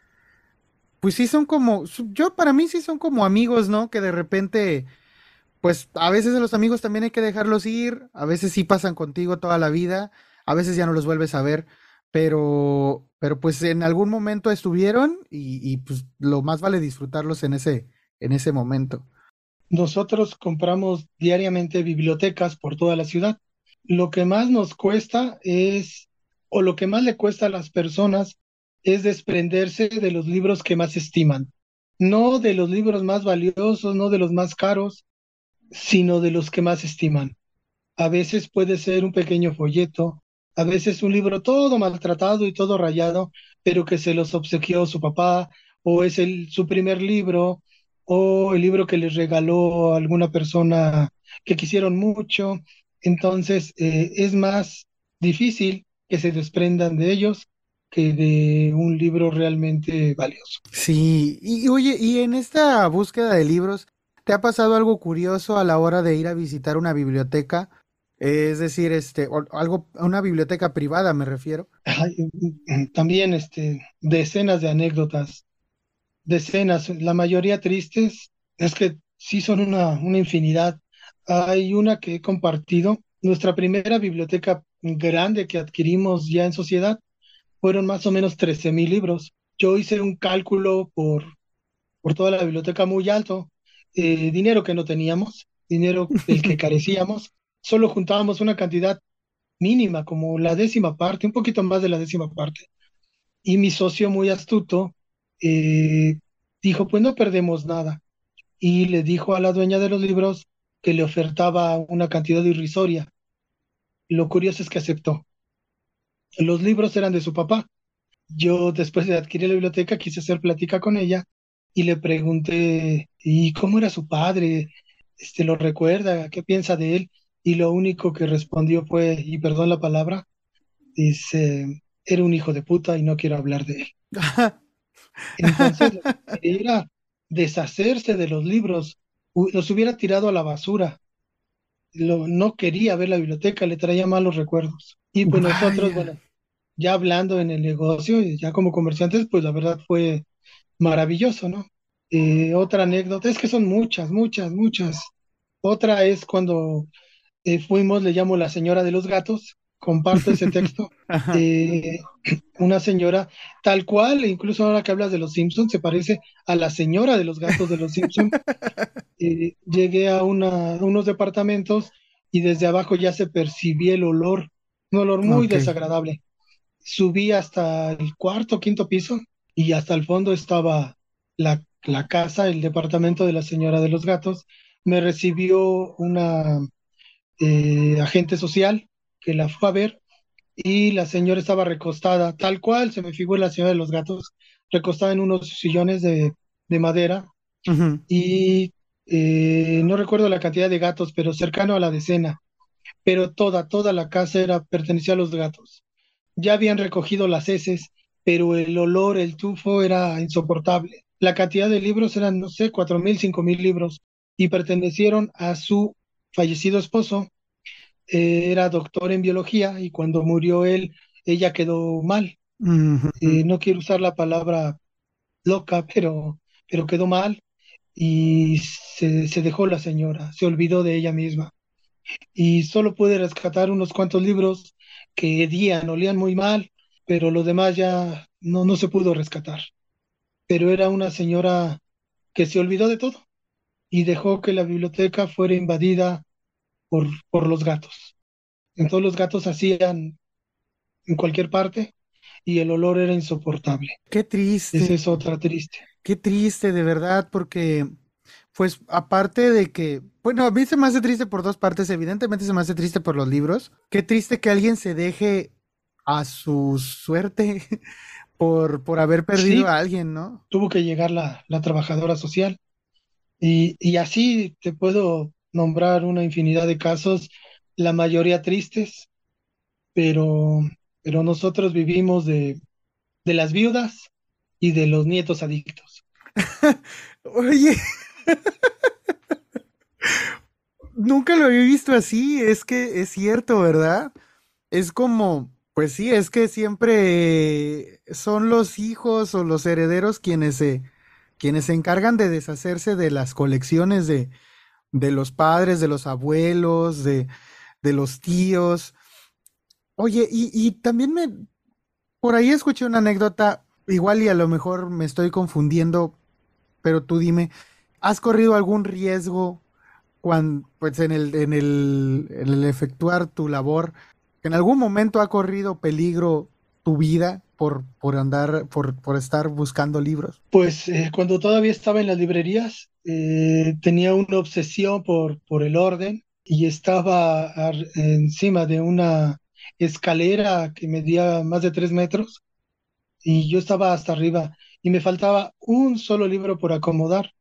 pues sí son como, yo para mí sí son como amigos, ¿no? Que de repente, pues a veces a los amigos también hay que dejarlos ir, a veces sí pasan contigo toda la vida, a veces ya no los vuelves a ver, pero, pero pues en algún momento estuvieron y, pues lo más vale disfrutarlos en ese, en ese momento. Nosotros compramos diariamente bibliotecas por toda la ciudad lo que más nos cuesta es, o lo que más le cuesta a las personas, es desprenderse de los libros que más estiman. No de los libros más valiosos, no de los más caros, sino de los que más estiman. A veces puede ser un pequeño folleto, a veces un libro todo maltratado y todo rayado, pero que se los obsequió su papá, o es el, su primer libro, o el libro que les regaló alguna persona que quisieron mucho. Entonces, eh, es más difícil que se desprendan de ellos que de un libro realmente valioso. Sí, y oye, y en esta búsqueda de libros, ¿te ha pasado algo curioso a la hora de ir a visitar una biblioteca? Es decir, este, algo, una biblioteca privada me refiero. también, este, decenas de anécdotas, decenas, la mayoría tristes, es que sí son una, una infinidad hay una que he compartido. Nuestra primera biblioteca grande que adquirimos ya en sociedad fueron más o menos 13 mil libros. yo hice un cálculo por, por toda la biblioteca muy alto, eh, dinero que no teníamos, dinero del que <laughs> carecíamos, solo juntábamos una cantidad mínima, como la décima parte, un poquito más de la décima parte. Y mi socio muy astuto eh, dijo, pues no perdemos nada. Y le dijo a la dueña de los libros que le ofertaba una cantidad irrisoria. Lo curioso es que aceptó. Los libros eran de su papá. Yo, después de adquirir la biblioteca, quise hacer plática con ella y le pregunté, ¿y cómo era su padre? Este, ¿Lo recuerda? ¿Qué piensa de él? Y lo único que respondió fue, y perdón la palabra, dice, era un hijo de puta y no quiero hablar de él. <laughs> Entonces, era deshacerse de los libros, los hubiera tirado a la basura. Lo, no quería ver la biblioteca, le traía malos recuerdos. Y pues nosotros, bueno, ya hablando en el negocio, ya como comerciantes, pues la verdad fue maravilloso, ¿no? Eh, otra anécdota, es que son muchas, muchas, muchas. Otra es cuando eh, fuimos, le llamo la señora de los gatos, comparto ese texto, <laughs> eh, una señora tal cual, incluso ahora que hablas de los Simpsons, se parece a la señora de los gatos de los Simpsons. <laughs> Eh, llegué a, una, unos departamentos y desde abajo ya se percibía el olor, un olor muy desagradable. Subí hasta el cuarto, quinto piso y hasta el fondo estaba la, la casa, el departamento de la señora de los gatos. Me recibió una eh, agente social que la fue a ver y la señora estaba recostada, tal cual se me figura la señora de los gatos, recostada en unos sillones de, madera y eh, no recuerdo la cantidad de gatos, pero cercano a la decena, pero toda, toda la casa era, pertenecía a los gatos. Ya habían recogido las heces, pero el olor, el tufo era insoportable. La cantidad de libros eran, no sé, cuatro mil, cinco mil libros y pertenecieron a su fallecido esposo, eh, era doctor en biología y cuando murió él, ella quedó mal. Eh, no quiero usar la palabra loca, pero, pero quedó mal y se, se dejó la señora, se olvidó de ella misma. Y solo pude rescatar unos cuantos libros que hedían, olían muy mal, pero lo demás ya no, no se pudo rescatar. Pero era una señora que se olvidó de todo y dejó que la biblioteca fuera invadida por, por los gatos. Entonces los gatos hacían en cualquier parte y el olor era insoportable. Qué triste. Esa es otra triste. Qué triste, de verdad, porque, pues, aparte de que, bueno, a mí se me hace triste por dos partes, evidentemente se me hace triste por los libros. Qué triste que alguien se deje a su suerte <laughs> por, por haber perdido a alguien, ¿no? Tuvo que llegar la, la trabajadora social y, así te puedo nombrar una infinidad de casos, la mayoría tristes, pero, pero nosotros vivimos de, de las viudas y de los nietos adictos. <laughs> Oye, <laughs> nunca lo había visto así, es que es cierto, ¿verdad? Es como, pues sí, es que siempre son los hijos o los herederos quienes se, quienes se encargan de deshacerse de las colecciones de, de los padres, de los abuelos, de, de los tíos. Oye, y, y, también me, por ahí escuché una anécdota, igual y a lo mejor me estoy confundiendo, pero tú dime, ¿has corrido algún riesgo cuando, pues en el, en el, en el efectuar tu labor? ¿En algún momento ha corrido peligro tu vida por, por andar, por, por estar buscando libros? Pues eh, cuando todavía estaba en las librerías, eh, tenía una obsesión por, por el orden y estaba encima de una escalera que medía más de tres metros y yo estaba hasta arriba y me faltaba un solo libro por acomodar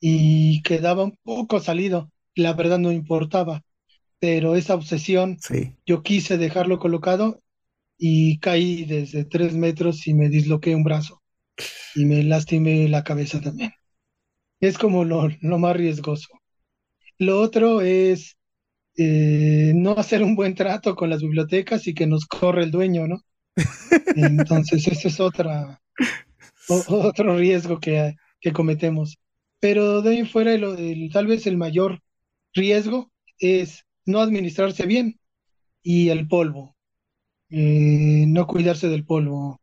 y quedaba un poco salido. La verdad no importaba, pero esa obsesión, yo quise dejarlo colocado y caí desde tres metros y me disloqué un brazo y me lastimé la cabeza también. Es como lo, lo más riesgoso. Lo otro es eh, no hacer un buen trato con las bibliotecas y que nos corre el dueño, ¿no? <laughs> Entonces, ese es otra, otro riesgo que, que cometemos. Pero de ahí fuera, tal vez el mayor riesgo es no administrarse bien y el polvo. Eh, no cuidarse del polvo.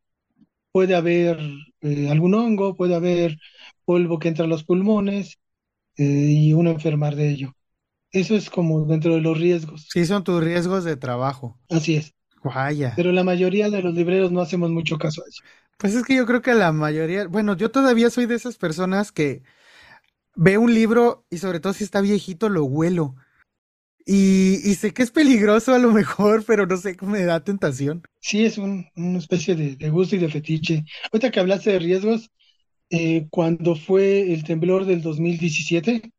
puede haber eh, algún hongo, puede haber polvo que entra a los pulmones eh, y uno enfermar de ello. Eso es como dentro de los riesgos. Sí, son tus riesgos de trabajo. Así es. Vaya. Pero la mayoría de los libreros no hacemos mucho caso a eso. Pues es que yo creo que la mayoría, bueno, yo todavía soy de esas personas que ve un libro y sobre todo si está viejito lo huelo. Y, sé que es peligroso a lo mejor, pero no sé cómo me da tentación. Sí, es una especie de, gusto y de fetiche. Ahorita que hablaste de riesgos, eh, cuando fue el temblor del 2017,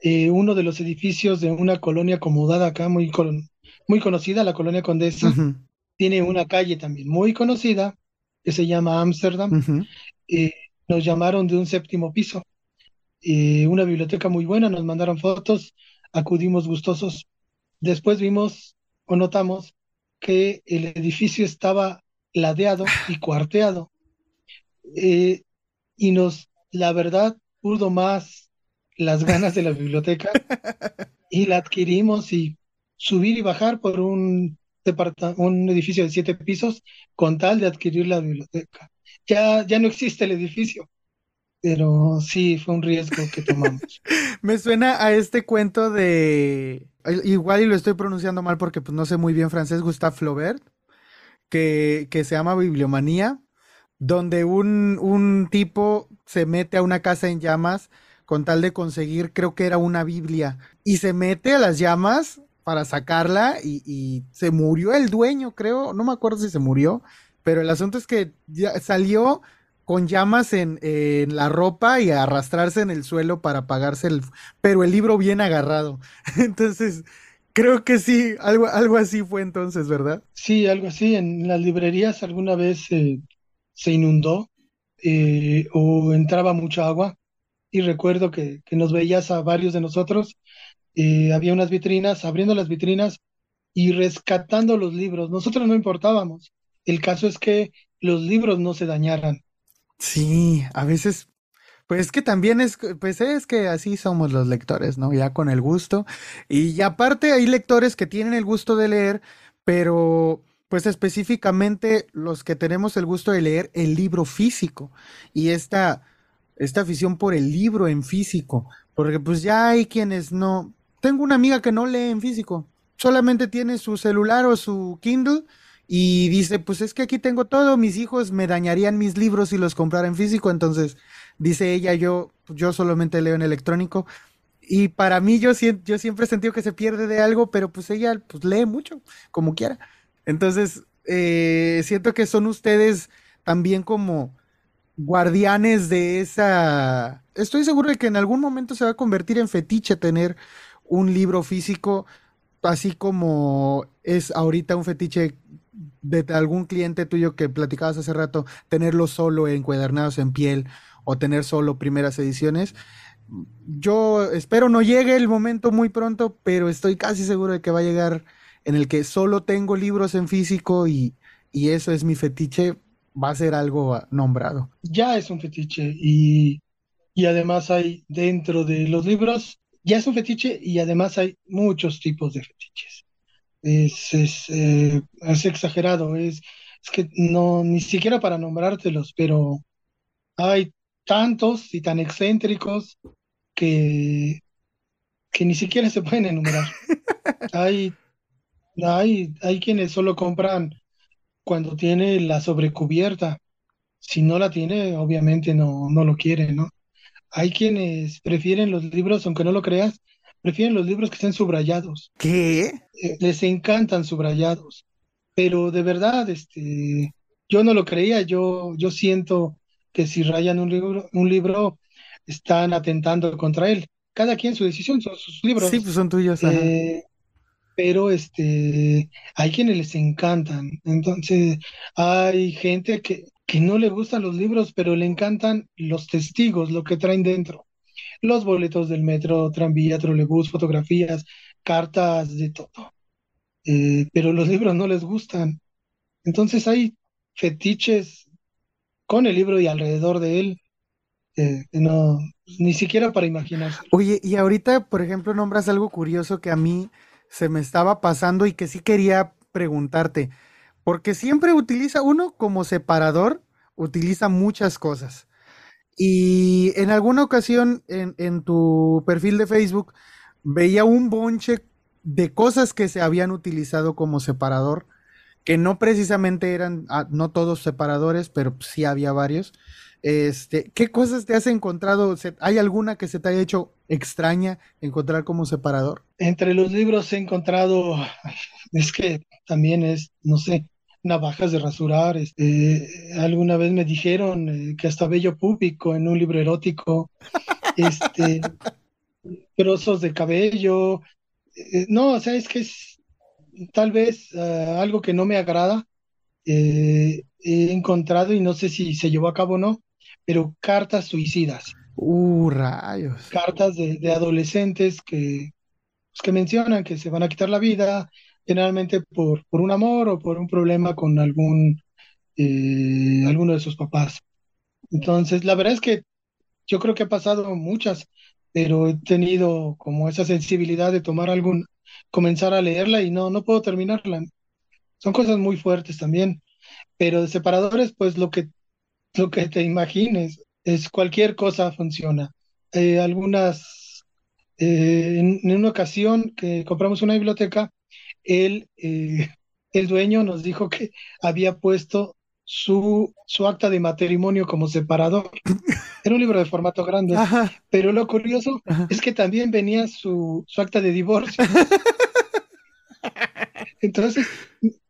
eh, uno de los edificios de una colonia acomodada acá, muy, muy conocida, la colonia Condesa, tiene una calle también muy conocida que se llama Amsterdam. Eh, nos llamaron de un séptimo piso. una biblioteca muy buena, nos mandaron fotos, acudimos gustosos. Después vimos o notamos que el edificio estaba ladeado y cuarteado. Eh, y nos, la verdad, pudo más las ganas de la biblioteca <laughs> y la adquirimos y subir y bajar por un, un edificio de siete pisos con tal de adquirir la biblioteca. Ya, ya no existe el edificio, pero sí fue un riesgo que tomamos. <laughs> Me suena a este cuento de, igual y lo estoy pronunciando mal porque pues no sé muy bien francés, Gustave Flaubert, que, que se llama Bibliomanía, donde un, un tipo se mete a una casa en llamas con tal de conseguir, creo que era una Biblia, y se mete a las llamas para sacarla y, se murió el dueño, creo, no me acuerdo si se murió, pero el asunto es que ya salió con llamas en, la ropa y arrastrarse en el suelo para apagarse el... pero el libro bien agarrado. <laughs> Entonces, creo que sí, algo, algo así fue entonces, ¿verdad? Sí, algo así. En las librerías alguna vez se inundó eh, o entraba mucha agua y recuerdo que, que nos veías a varios de nosotros eh, había unas vitrinas, abriendo las vitrinas y rescatando los libros. Nosotros no importábamos. El caso es que los libros no se dañaran. Sí, a veces, pues que también es, pues es que así somos los lectores, ¿no? Ya con el gusto. Y aparte hay lectores que tienen el gusto de leer, pero pues específicamente los que tenemos el gusto de leer el libro físico y esta, esta afición por el libro en físico, porque pues ya hay quienes no, tengo una amiga que no lee en físico, solamente tiene su celular o su Kindle y dice, pues es que aquí tengo todo, mis hijos me dañarían mis libros si los comprara en físico, entonces dice ella, yo, yo solamente leo en electrónico. Y para mí yo, yo siempre he sentido que se pierde de algo, pero pues ella pues lee mucho, como quiera. Entonces, eh, siento que son ustedes también como guardianes de esa... Estoy seguro de que en algún momento se va a convertir en fetiche tener un libro físico, así como es ahorita un fetiche de algún cliente tuyo que platicabas hace rato, tenerlo solo encuadernados en piel o tener solo primeras ediciones. Yo espero no llegue el momento muy pronto, pero estoy casi seguro de que va a llegar en el que solo tengo libros en físico y, y eso es mi fetiche, va a ser algo nombrado. Ya es un fetiche y, y además hay dentro de los libros ya es un fetiche y además hay muchos tipos de fetiches. Es, es, eh, exagerado, es, es que no, ni siquiera para nombrártelos, pero hay tantos y tan excéntricos que, que ni siquiera se pueden enumerar. hay, hay, hay quienes solo compran cuando tiene la sobrecubierta. Si no la tiene, obviamente no, no lo quiere, ¿no? Hay quienes prefieren los libros, aunque no lo creas, prefieren los libros que estén subrayados. ¿Qué? Eh, les encantan subrayados. Pero de verdad, este, yo no lo creía, yo, yo siento que si rayan un libro, un libro, están atentando contra él. Cada quien su decisión, son sus libros. Sí, pues son tuyos. Eh, pero este, hay quienes les encantan. Entonces, hay gente que, que no le gustan los libros, pero le encantan los testigos, lo que traen dentro. Los boletos del metro, tranvía, trolebús, fotografías, cartas, de todo. Eh, pero los libros no les gustan. Entonces hay fetiches con el libro y alrededor de él, eh, no, ni siquiera para imaginarse. Oye, y ahorita, por ejemplo, nombras algo curioso que a mí se me estaba pasando y que sí quería preguntarte porque siempre utiliza uno como separador utiliza muchas cosas. Y en alguna ocasión en, en tu perfil de Facebook veía un bonche de cosas que se habían utilizado como separador, que no precisamente eran, ah, no todos separadores, pero sí había varios. Este, ¿qué cosas te has encontrado? ¿Hay alguna que se te haya hecho extraña encontrar como separador? Entre los libros he encontrado, <laughs> es que también es, no sé, navajas de rasurar. Este, alguna vez me dijeron eh, que hasta bello público en un libro erótico, este, <laughs> trozos de cabello. Eh, no, o sea, es que es tal vez ah, algo que no me agrada. Eh, he encontrado, y no sé si se llevó a cabo o no, pero cartas suicidas. Uh, rayos. Cartas de, de adolescentes que, pues, que mencionan que se van a quitar la vida, generalmente por, por un amor o por un problema con algún, eh, alguno de sus papás. Entonces, la verdad es que yo creo que ha pasado muchas, pero he tenido como esa sensibilidad de tomar algún, comenzar a leerla y no, no puedo terminarla. Son cosas muy fuertes también, pero de separadores, pues lo que, lo que te imagines, es cualquier cosa funciona. Eh, algunas, eh, en, una ocasión que compramos una biblioteca, él, eh, el dueño nos dijo que había puesto su, su acta de matrimonio como separador. Era un libro de formato grande, pero lo curioso es que también venía su, su acta de divorcio. <laughs> Entonces,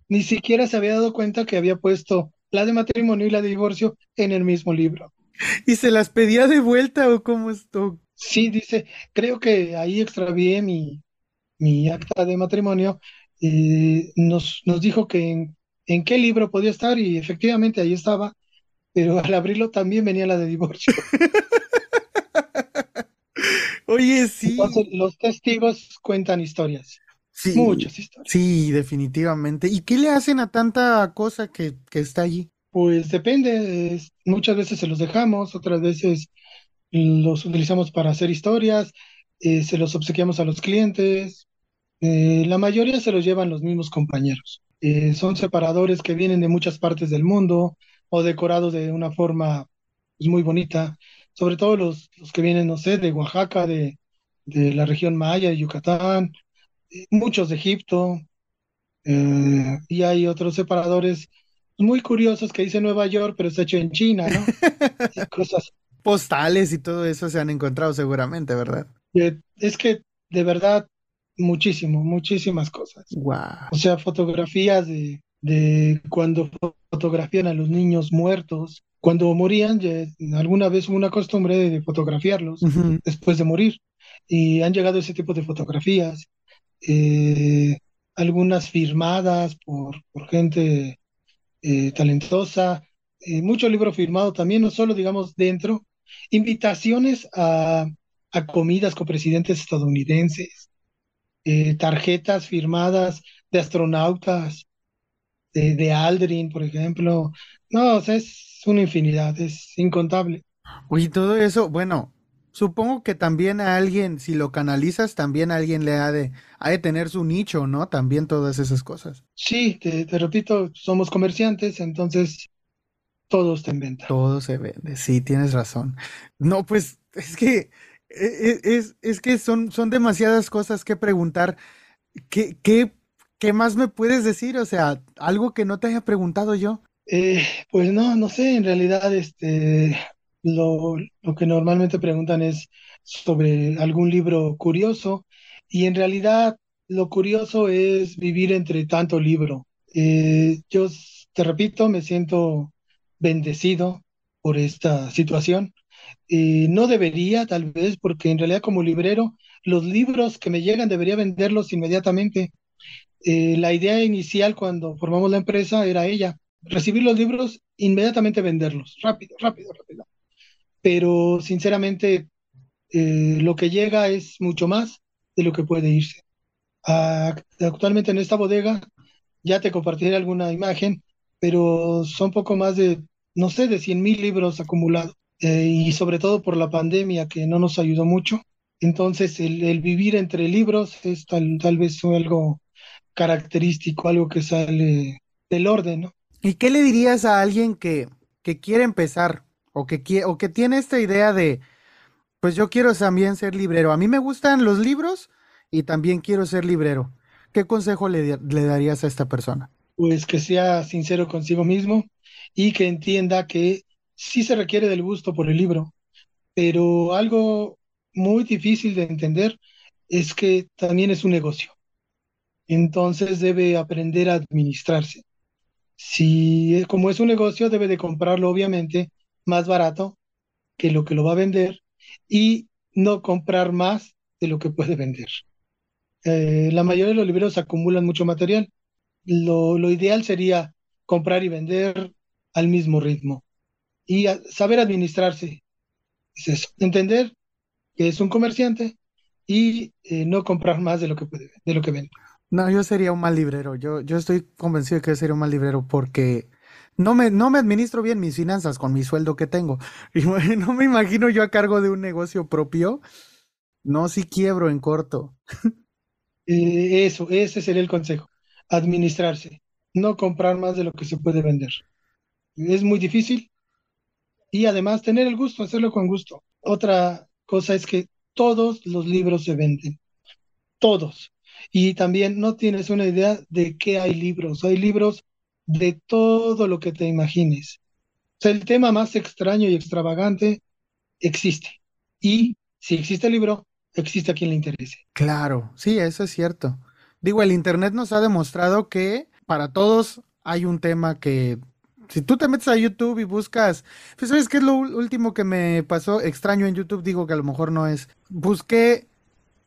ni siquiera se había dado cuenta que había puesto la de matrimonio y la de divorcio en el mismo libro. ¿Y se las pedía de vuelta o cómo esto? Sí, dice, creo que ahí extravié mi, mi acta de matrimonio eh, nos, nos dijo que en, qué libro podía estar y efectivamente ahí estaba, pero al abrirlo también venía la de divorcio. <laughs> Oye, sí. Entonces, los testigos cuentan historias. Sí, muchas historias. Sí, definitivamente. ¿Y qué le hacen a tanta cosa que, que está allí? Pues depende. muchas veces se los dejamos, otras veces los utilizamos para hacer historias, eh, se los obsequiamos a los clientes, eh, la mayoría se los llevan los mismos compañeros. Eh, son separadores que vienen de muchas partes del mundo o decorados de una forma pues, muy bonita, sobre todo los, los, que vienen, no sé, de Oaxaca, de, de la región maya, de Yucatán, eh, muchos de Egipto, y hay otros separadores muy curiosos que dice Nueva York, pero está hecho en China, ¿no? <laughs> cosas. Postales y todo eso se han encontrado seguramente, ¿verdad? es que de verdad muchísimo, muchísimas cosas. Wow. O sea, fotografías de, de cuando fotografían a los niños muertos, cuando morían, alguna vez hubo una costumbre de fotografiarlos después de morir, y han llegado ese tipo de fotografías, eh, algunas firmadas por, por gente eh, talentosa, eh, mucho libro firmado también, no solo, digamos, dentro, invitaciones a, a comidas con presidentes estadounidenses, eh, tarjetas firmadas de astronautas, de, Aldrin, por ejemplo. No, o sea, es una infinidad, es incontable. Oye, todo eso, bueno, supongo que también a alguien, si lo canalizas, también a alguien le ha de, ha de tener su nicho, ¿no? También todas esas cosas. Sí, te, repito, somos comerciantes, entonces todo está en venta. Todo se vende, sí, tienes razón. No, pues es que e, e, es, que son, son demasiadas cosas que preguntar. ¿Qué, qué, qué más me puedes decir? O sea, algo que no te haya preguntado yo. Eh, pues no, no sé, en realidad este, lo, lo que normalmente preguntan es sobre algún libro curioso y en realidad lo curioso es vivir entre tanto libro. Eh, yo te repito, me siento bendecido por esta situación eh, no debería, tal vez, porque en realidad como librero, los libros que me llegan debería venderlos inmediatamente. Eh, la idea inicial cuando formamos la empresa era ella, recibir los libros, inmediatamente venderlos, rápido, rápido, rápido. Pero sinceramente, eh, lo que llega es mucho más de lo que puede irse. actualmente en esta bodega, ya te compartiré alguna imagen, pero son poco más de, no sé, de 100 mil libros acumulados. Eh, y sobre todo por la pandemia que no nos ayudó mucho. Entonces, el, vivir entre libros es tal, tal vez algo característico, algo que sale del orden, ¿no? ¿Y qué le dirías a alguien que, que quiere empezar o que, o que tiene esta idea de, pues yo quiero también ser librero. A mí me gustan los libros y también quiero ser librero. ¿Qué consejo le, le darías a esta persona? Pues que sea sincero consigo mismo y que entienda que sí se requiere del gusto por el libro, pero algo muy difícil de entender es que también es un negocio. Entonces debe aprender a administrarse. Si como es un negocio, debe de comprarlo obviamente más barato que lo que lo va a vender y no comprar más de lo que puede vender. Eh, la mayoría de los libreros acumulan mucho material. Lo, lo ideal sería comprar y vender al mismo ritmo y saber administrarse. Es eso, entender que es un comerciante y eh, no comprar más de lo que puede, de lo que vende. No, yo sería un mal librero. Yo, yo estoy convencido de que sería un mal librero porque no me, no me administro bien mis finanzas con mi sueldo que tengo. <laughs> Y no me imagino yo a cargo de un negocio propio. No, si quiebro en corto. <laughs> Eh, eso, ese sería el consejo. Administrarse, no comprar más de lo que se puede vender. Es muy difícil y además tener el gusto, hacerlo con gusto. Otra cosa es que todos los libros se venden, todos. Y también no tienes una idea de qué hay libros. Hay libros de todo lo que te imagines. O sea, el tema más extraño y extravagante existe. Y si existe el libro, existe a quien le interese. Claro, sí, eso es cierto. Digo, el Internet nos ha demostrado que para todos hay un tema que si tú te metes a YouTube y buscas, pues sabes qué es lo último que me pasó extraño en YouTube, digo que a lo mejor no es. Busqué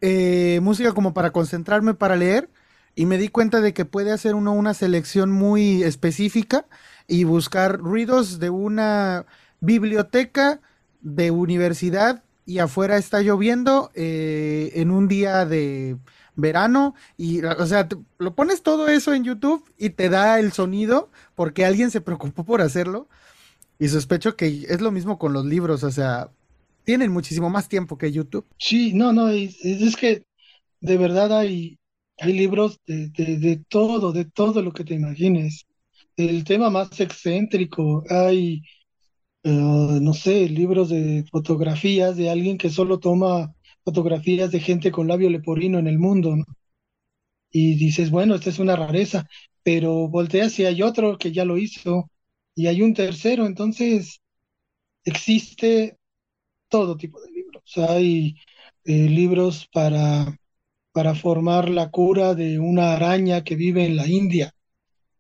eh, música como para concentrarme para leer y me di cuenta de que puede hacer uno una selección muy específica y buscar ruidos de una biblioteca de universidad y afuera está lloviendo eh, en un día de verano y o sea lo pones todo eso en YouTube y te da el sonido porque alguien se preocupó por hacerlo y sospecho que es lo mismo con los libros o sea tienen muchísimo más tiempo que YouTube sí no no es, es que de verdad hay hay libros de, de, todo, de todo lo que te imagines. El tema más excéntrico, hay, eh, no sé, libros de fotografías de alguien que solo toma fotografías de gente con labio leporino en el mundo, Y dices, bueno, esta es una rareza, pero volteas y hay otro que ya lo hizo, y hay un tercero, entonces existe todo tipo de libros. Hay eh, libros para para formar la cura de una araña que vive en la India.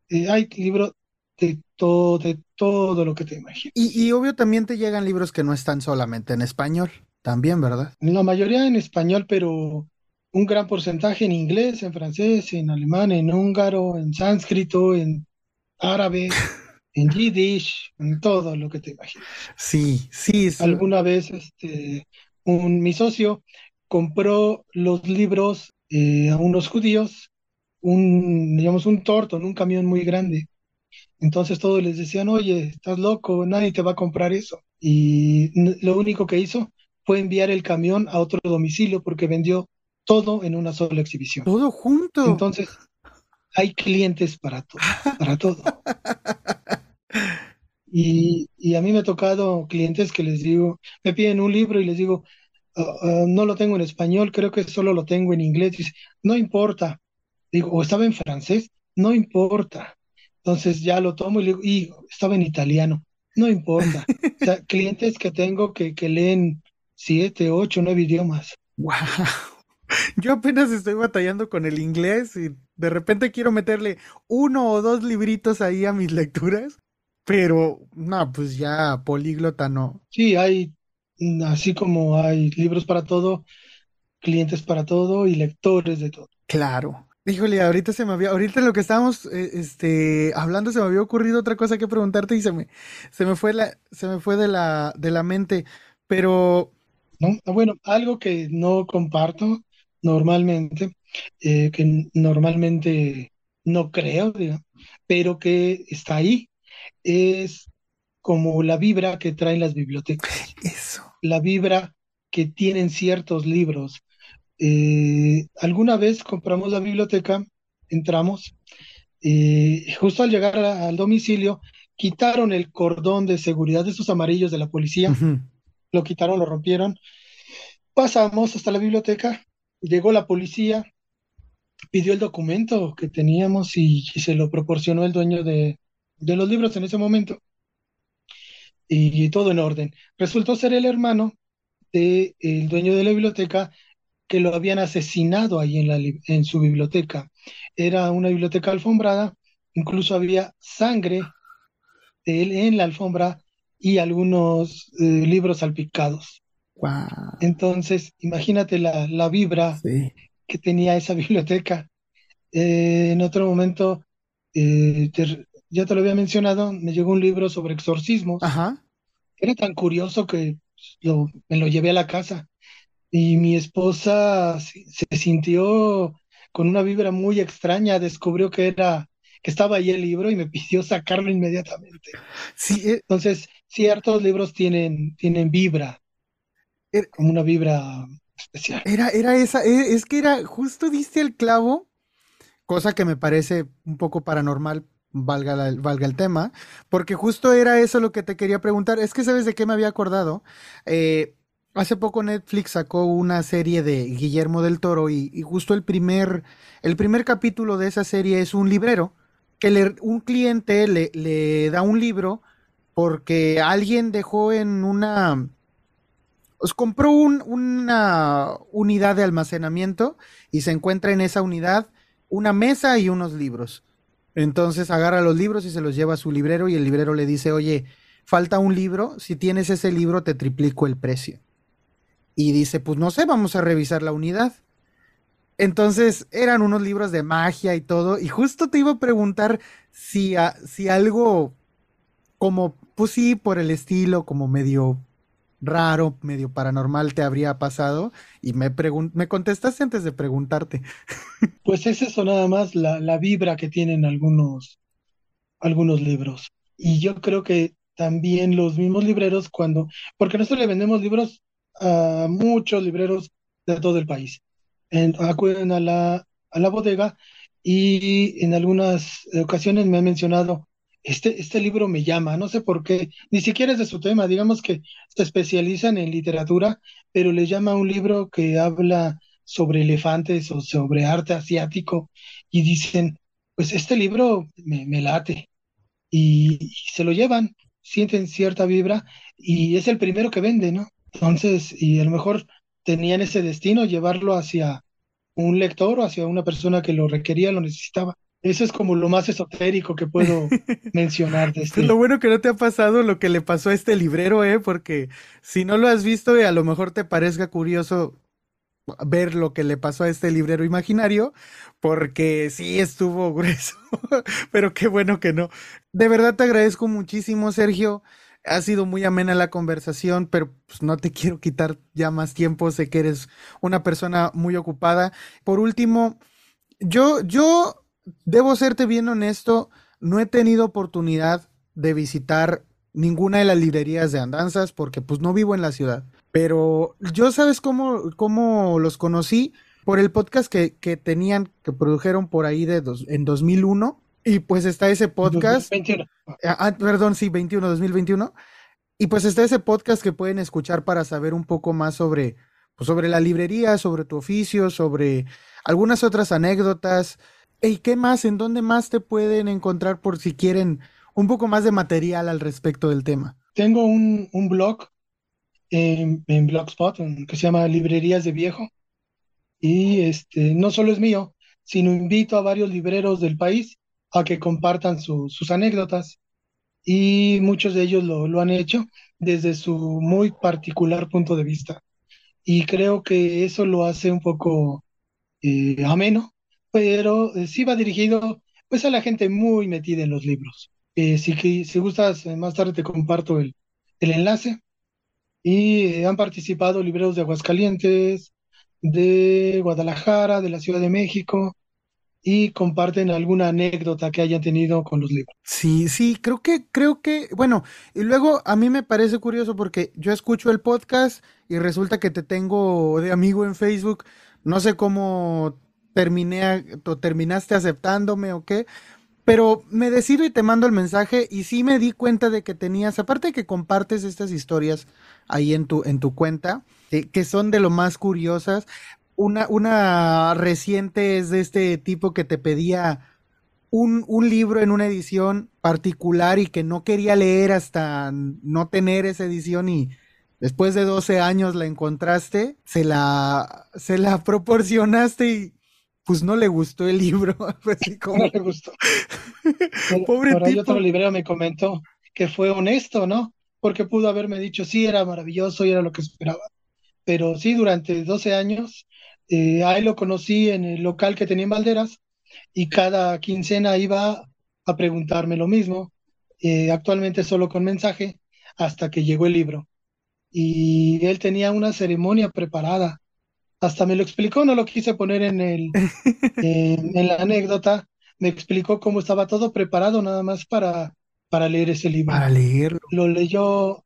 Eh, hay libros de todo, de todo lo que te imaginas. Y, obvio también te llegan libros que no están solamente en español, también, ¿verdad? La mayoría en español, pero un gran porcentaje en inglés, en francés, en alemán, en húngaro, en sánscrito, en árabe, <laughs> en yiddish, en todo lo que te imaginas. Sí, sí. Alguna vez este, un, mi socio compró los libros eh, a unos judíos, un, digamos, un torto en un camión muy grande. Entonces todos les decían, oye, estás loco, nadie te va a comprar eso. Y lo único que hizo fue enviar el camión a otro domicilio porque vendió todo en una sola exhibición. Todo junto. Entonces, hay clientes para todo, para todo. <laughs> Y, y, a mí me ha tocado clientes que les digo, me piden un libro y les digo, ah, no lo tengo en español, creo que solo lo tengo en inglés. Dice, no importa. Digo, o estaba en francés, no importa. Entonces ya lo tomo y le digo, y estaba en italiano, no importa. o sea, <laughs> clientes que tengo que, que leen siete, ocho, nueve idiomas. Wow. Yo apenas estoy batallando con el inglés y de repente quiero meterle uno o dos libritos ahí a mis lecturas, pero no, pues ya políglota no. Sí, hay así como hay libros para todo, clientes para todo y lectores de todo. Claro. Híjole, ahorita se me había, ahorita lo que estábamos eh, este, hablando se me había ocurrido otra cosa que preguntarte y se me, se me fue la, se me fue de la, de la mente, pero ¿no? Ah, bueno, algo que no comparto normalmente, eh, que normalmente no creo, pero que está ahí, es como la vibra que traen las bibliotecas. Eso. La vibra que tienen ciertos libros. Eh, alguna vez compramos la biblioteca, entramos, eh, justo al llegar al domicilio, quitaron el cordón de seguridad de esos amarillos de la policía, lo quitaron, lo rompieron. Pasamos hasta la biblioteca, llegó la policía, pidió el documento que teníamos y, se lo proporcionó el dueño de, los libros en ese momento. Y, todo en orden. Resultó ser el hermano del dueño de la biblioteca que lo habían asesinado ahí en, la, en su biblioteca. Era una biblioteca alfombrada, incluso había sangre de él en la alfombra y algunos eh, libros salpicados. Entonces, imagínate la, la vibra que tenía esa <laughs> biblioteca. Eh, en otro momento, eh, ya te lo había mencionado, me llegó un libro sobre exorcismos. Era tan curioso que me lo llevé a la casa y mi esposa se sintió con una vibra muy extraña, descubrió que era que estaba ahí el libro y me <laughs> pidió sacarlo inmediatamente. Sí, eh, Entonces, ciertos libros tienen, tienen vibra, er como una vibra especial. Era, era esa, e, es que era, justo diste el clavo, cosa que me parece un poco paranormal, valga, valga el tema, porque justo era eso lo que te quería preguntar. Es que sabes de qué me había acordado. Eh, Hace poco Netflix sacó una serie de Guillermo del Toro y, justo el primer, el primer capítulo de esa serie es un librero, que un cliente le, le, da un libro porque alguien dejó en una... Pues compró una unidad de almacenamiento y se encuentra en esa unidad una mesa y unos libros. Entonces agarra los libros y se los lleva a su librero y el librero le dice, oye, falta un libro, si tienes ese libro te triplico el precio y dice, pues no sé, vamos a revisar la unidad. Entonces eran unos libros de magia y todo, y justo te iba a preguntar si, si algo como, pues sí, por el estilo, como medio raro, medio paranormal te habría pasado, y me, me contestaste antes de preguntarte. <laughs> Pues es eso nada más, la, la vibra que tienen algunos, algunos libros. Y yo creo que también los mismos libreros cuando, porque nosotros le vendemos libros a muchos libreros de todo el país. acuden a la, a la bodega y en algunas ocasiones me han mencionado, este, este libro me llama, no sé por qué, ni siquiera es de su tema, digamos que se especializan en literatura, pero le llama un libro que habla sobre elefantes o sobre arte asiático y dicen, pues este libro me, late y se lo llevan, sienten cierta vibra y es el primero que vende, ¿no? Entonces, y a lo mejor tenían ese destino, llevarlo hacia un lector o hacia una persona que lo requería, lo necesitaba. Eso es como lo más esotérico que puedo <laughs> mencionar de este. Lo bueno que no te ha pasado lo que le pasó a este librero, ¿eh? Porque si no lo has visto y a lo mejor te parezca curioso ver lo que le pasó a este librero imaginario, porque sí estuvo <laughs> grueso, pero qué bueno que no. De verdad te agradezco muchísimo, Sergio. Ha sido muy amena la conversación, pero pues, no te <laughs> quiero quitar ya más tiempo. Sé que eres una persona muy ocupada. Por último, yo, yo debo serte bien honesto, no he tenido oportunidad de visitar ninguna de las librerías de andanzas porque pues no vivo en la ciudad. Pero yo sabes cómo, cómo los conocí por el podcast que, que tenían, que produjeron por ahí de dos, en 2001 y pues está ese podcast. 2021. Ah, ah, perdón, sí, 21, 2021. Y pues está ese podcast que pueden escuchar para saber un poco más sobre, pues sobre la librería, sobre tu oficio, sobre algunas otras anécdotas. ¿Y qué más? ¿En dónde más te pueden encontrar por si quieren un poco más de material al respecto del tema? Tengo un, un blog en, en, Blogspot que se llama Librerías de Viejo. Y este no solo es mío, sino invito a varios libreros del país a que compartan sus anécdotas y muchos de ellos lo, lo, han hecho desde su muy particular punto de vista. Y creo que eso lo hace un poco eh, ameno, pero eh, sí va dirigido pues a la gente muy metida en los libros. Eh, si, si gustas, más tarde te comparto el, el enlace. Y han participado libreros de Aguascalientes, de Guadalajara, de la Ciudad de México, y comparten alguna anécdota que hayan tenido con los libros. Sí, sí, creo que, creo que, bueno, y luego a mí me parece curioso porque yo escucho el podcast y resulta que te tengo de amigo en Facebook, no sé cómo terminé o terminaste aceptándome o qué, Pero me decido y te mando el mensaje y sí me di cuenta de que tenías, aparte de que compartes estas historias ahí en tu, en tu cuenta, que son de lo más curiosas. Una, una reciente es de este tipo que te pedía un, un, libro en una edición particular y que no quería leer hasta no tener esa edición y después de 12 años la encontraste, se la, se la <laughs> proporcionaste y pues no le gustó el libro. <laughs> No le gustó. Pobre Por ahí otro librero me comentó que fue honesto, ¿no? Porque pudo haberme dicho, sí, era maravilloso y era lo que esperaba. Pero sí, durante 12 años, eh, ahí lo conocí en el local que tenía en Valderas y cada quincena iba a preguntarme lo mismo, eh, actualmente solo con mensaje, hasta que llegó el libro. Y él tenía una ceremonia preparada hasta me lo explicó, no lo quise poner en, el, <laughs> en la anécdota, me explicó cómo estaba todo preparado nada más para, para leer ese libro. Para leerlo. Lo leyó,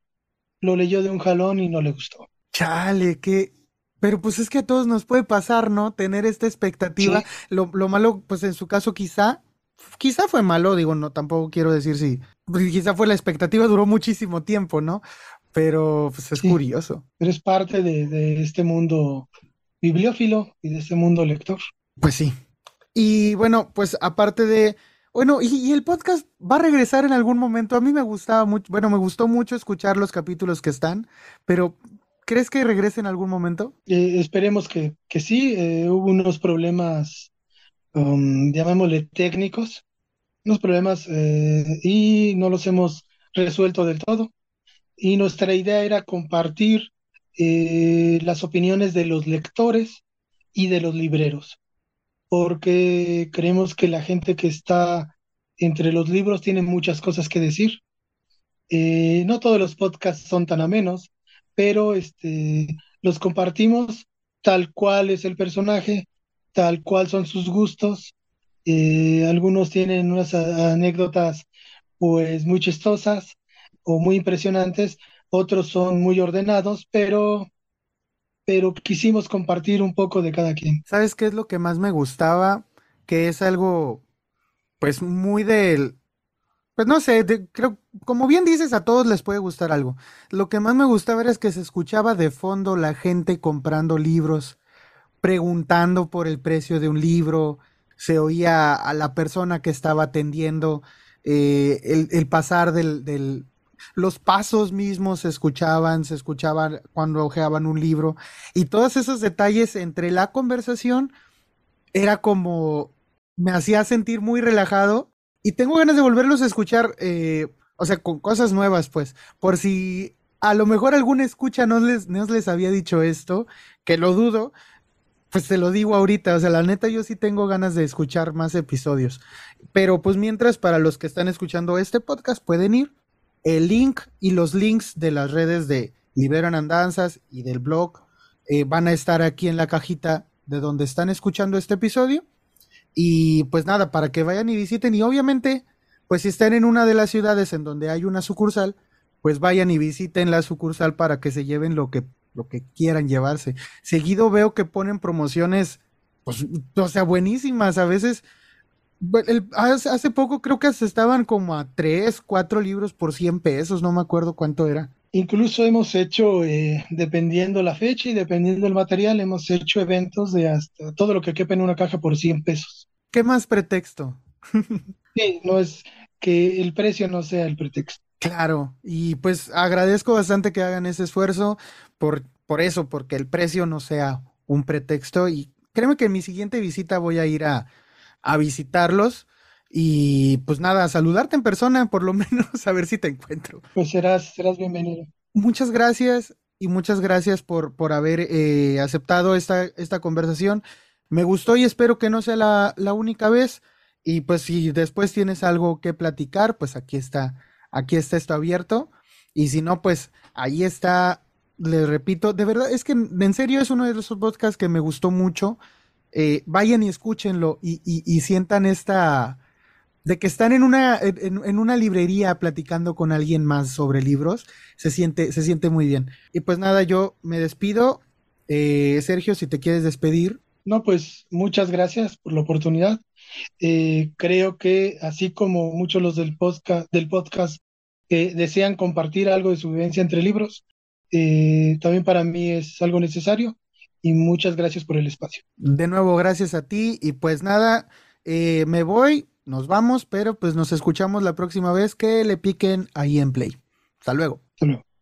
lo leyó de un jalón y no le gustó. Chale, que... Pero pues es que a todos nos puede pasar, ¿no? Tener esta expectativa. Lo, lo malo, pues en su caso quizá, quizá fue malo, digo, no, tampoco quiero decir si, pues, quizá fue la expectativa, duró muchísimo tiempo, ¿no? Pero pues es curioso. Pero es parte de, de este mundo bibliófilo y de ese mundo lector. Pues sí. Y bueno, pues aparte de, bueno, y, el podcast va a regresar en algún momento. A mí me gustaba mucho, bueno, me gustó mucho escuchar los capítulos que están, pero ¿crees que regrese en algún momento? Eh, esperemos que, que sí. Eh, hubo unos problemas, um, llamémosle técnicos, unos problemas eh, y no los hemos resuelto del todo. Y nuestra idea era compartir eh, las opiniones de los lectores y de los libreros, porque creemos que la gente que está entre los libros tiene muchas cosas que decir. Eh, no todos los podcasts son tan amenos, pero este, los compartimos tal cual es el personaje, tal cual son sus gustos. Eh, algunos tienen unas anécdotas pues muy chistosas o muy impresionantes, otros son muy ordenados, pero, pero quisimos compartir un poco de cada quien. ¿Sabes qué es lo que más me gustaba? Que es algo, pues muy del, pues no sé, creo, como bien dices, a todos les puede gustar algo. Lo que más me gustaba era es que se escuchaba de fondo la gente comprando libros, preguntando por el precio de un libro, se oía a la persona que estaba atendiendo, eh, el, el, pasar del, del, los pasos mismos se escuchaban, se escuchaban cuando ojeaban un libro y todos esos detalles entre la conversación era como me hacía sentir muy relajado y tengo ganas de volverlos a escuchar, eh, o sea, con cosas nuevas, pues, por si a lo mejor alguna escucha no les, no les había dicho esto, que lo dudo, pues te lo digo ahorita, o sea, la neta yo sí tengo ganas de escuchar más episodios, pero pues mientras para los que están escuchando este podcast pueden ir el link y los links de las redes de Liberan Andanzas y del blog eh, van a estar aquí en la cajita de donde están escuchando este episodio. Y pues nada, para que vayan y visiten. Y obviamente, pues si están en una de las ciudades en donde hay una sucursal, pues vayan y visiten la sucursal para que se lleven lo que, lo que quieran llevarse. Seguido veo que ponen promociones, pues, o sea, buenísimas. A veces hace, poco creo que se estaban como a 3, 4 libros por 100 pesos, no me acuerdo cuánto era. Incluso hemos hecho, eh, dependiendo la fecha y dependiendo el material, hemos hecho eventos de hasta todo lo que quepa en una caja por 100 pesos. ¿Qué más pretexto? <laughs> sí, no es que el precio no sea el pretexto. Claro, y pues agradezco bastante que hagan ese esfuerzo por, por eso, porque el precio no sea un pretexto y créeme que en mi siguiente visita voy a ir a, a visitarlos y pues nada, saludarte en persona, por lo <laughs> menos a ver si te encuentro. Pues serás, serás bienvenido. Muchas gracias y muchas gracias por, por haber eh, aceptado esta, esta conversación. Me gustó y espero que no sea la, la, única vez. Y pues si después tienes algo que platicar, pues aquí está, aquí está esto abierto. Y si no, pues ahí está, le repito, de verdad, es que en serio es uno de esos podcasts que me gustó mucho. Eh, vayan y escúchenlo y, sientan esta de que están en una, en, una librería platicando con alguien más sobre libros, se siente, se siente muy bien. Y pues nada, yo me despido. Eh, Sergio, si te quieres despedir. No, pues muchas gracias por la oportunidad. Eh, creo que así como muchos los del podcast, del podcast desean compartir algo de su vivencia entre libros, eh, también para mí es algo necesario y muchas gracias por el espacio. De nuevo, gracias a ti y pues nada, eh, me voy, nos vamos, pero pues nos escuchamos la próxima vez que le piquen ahí en Play. Hasta luego. Hasta luego.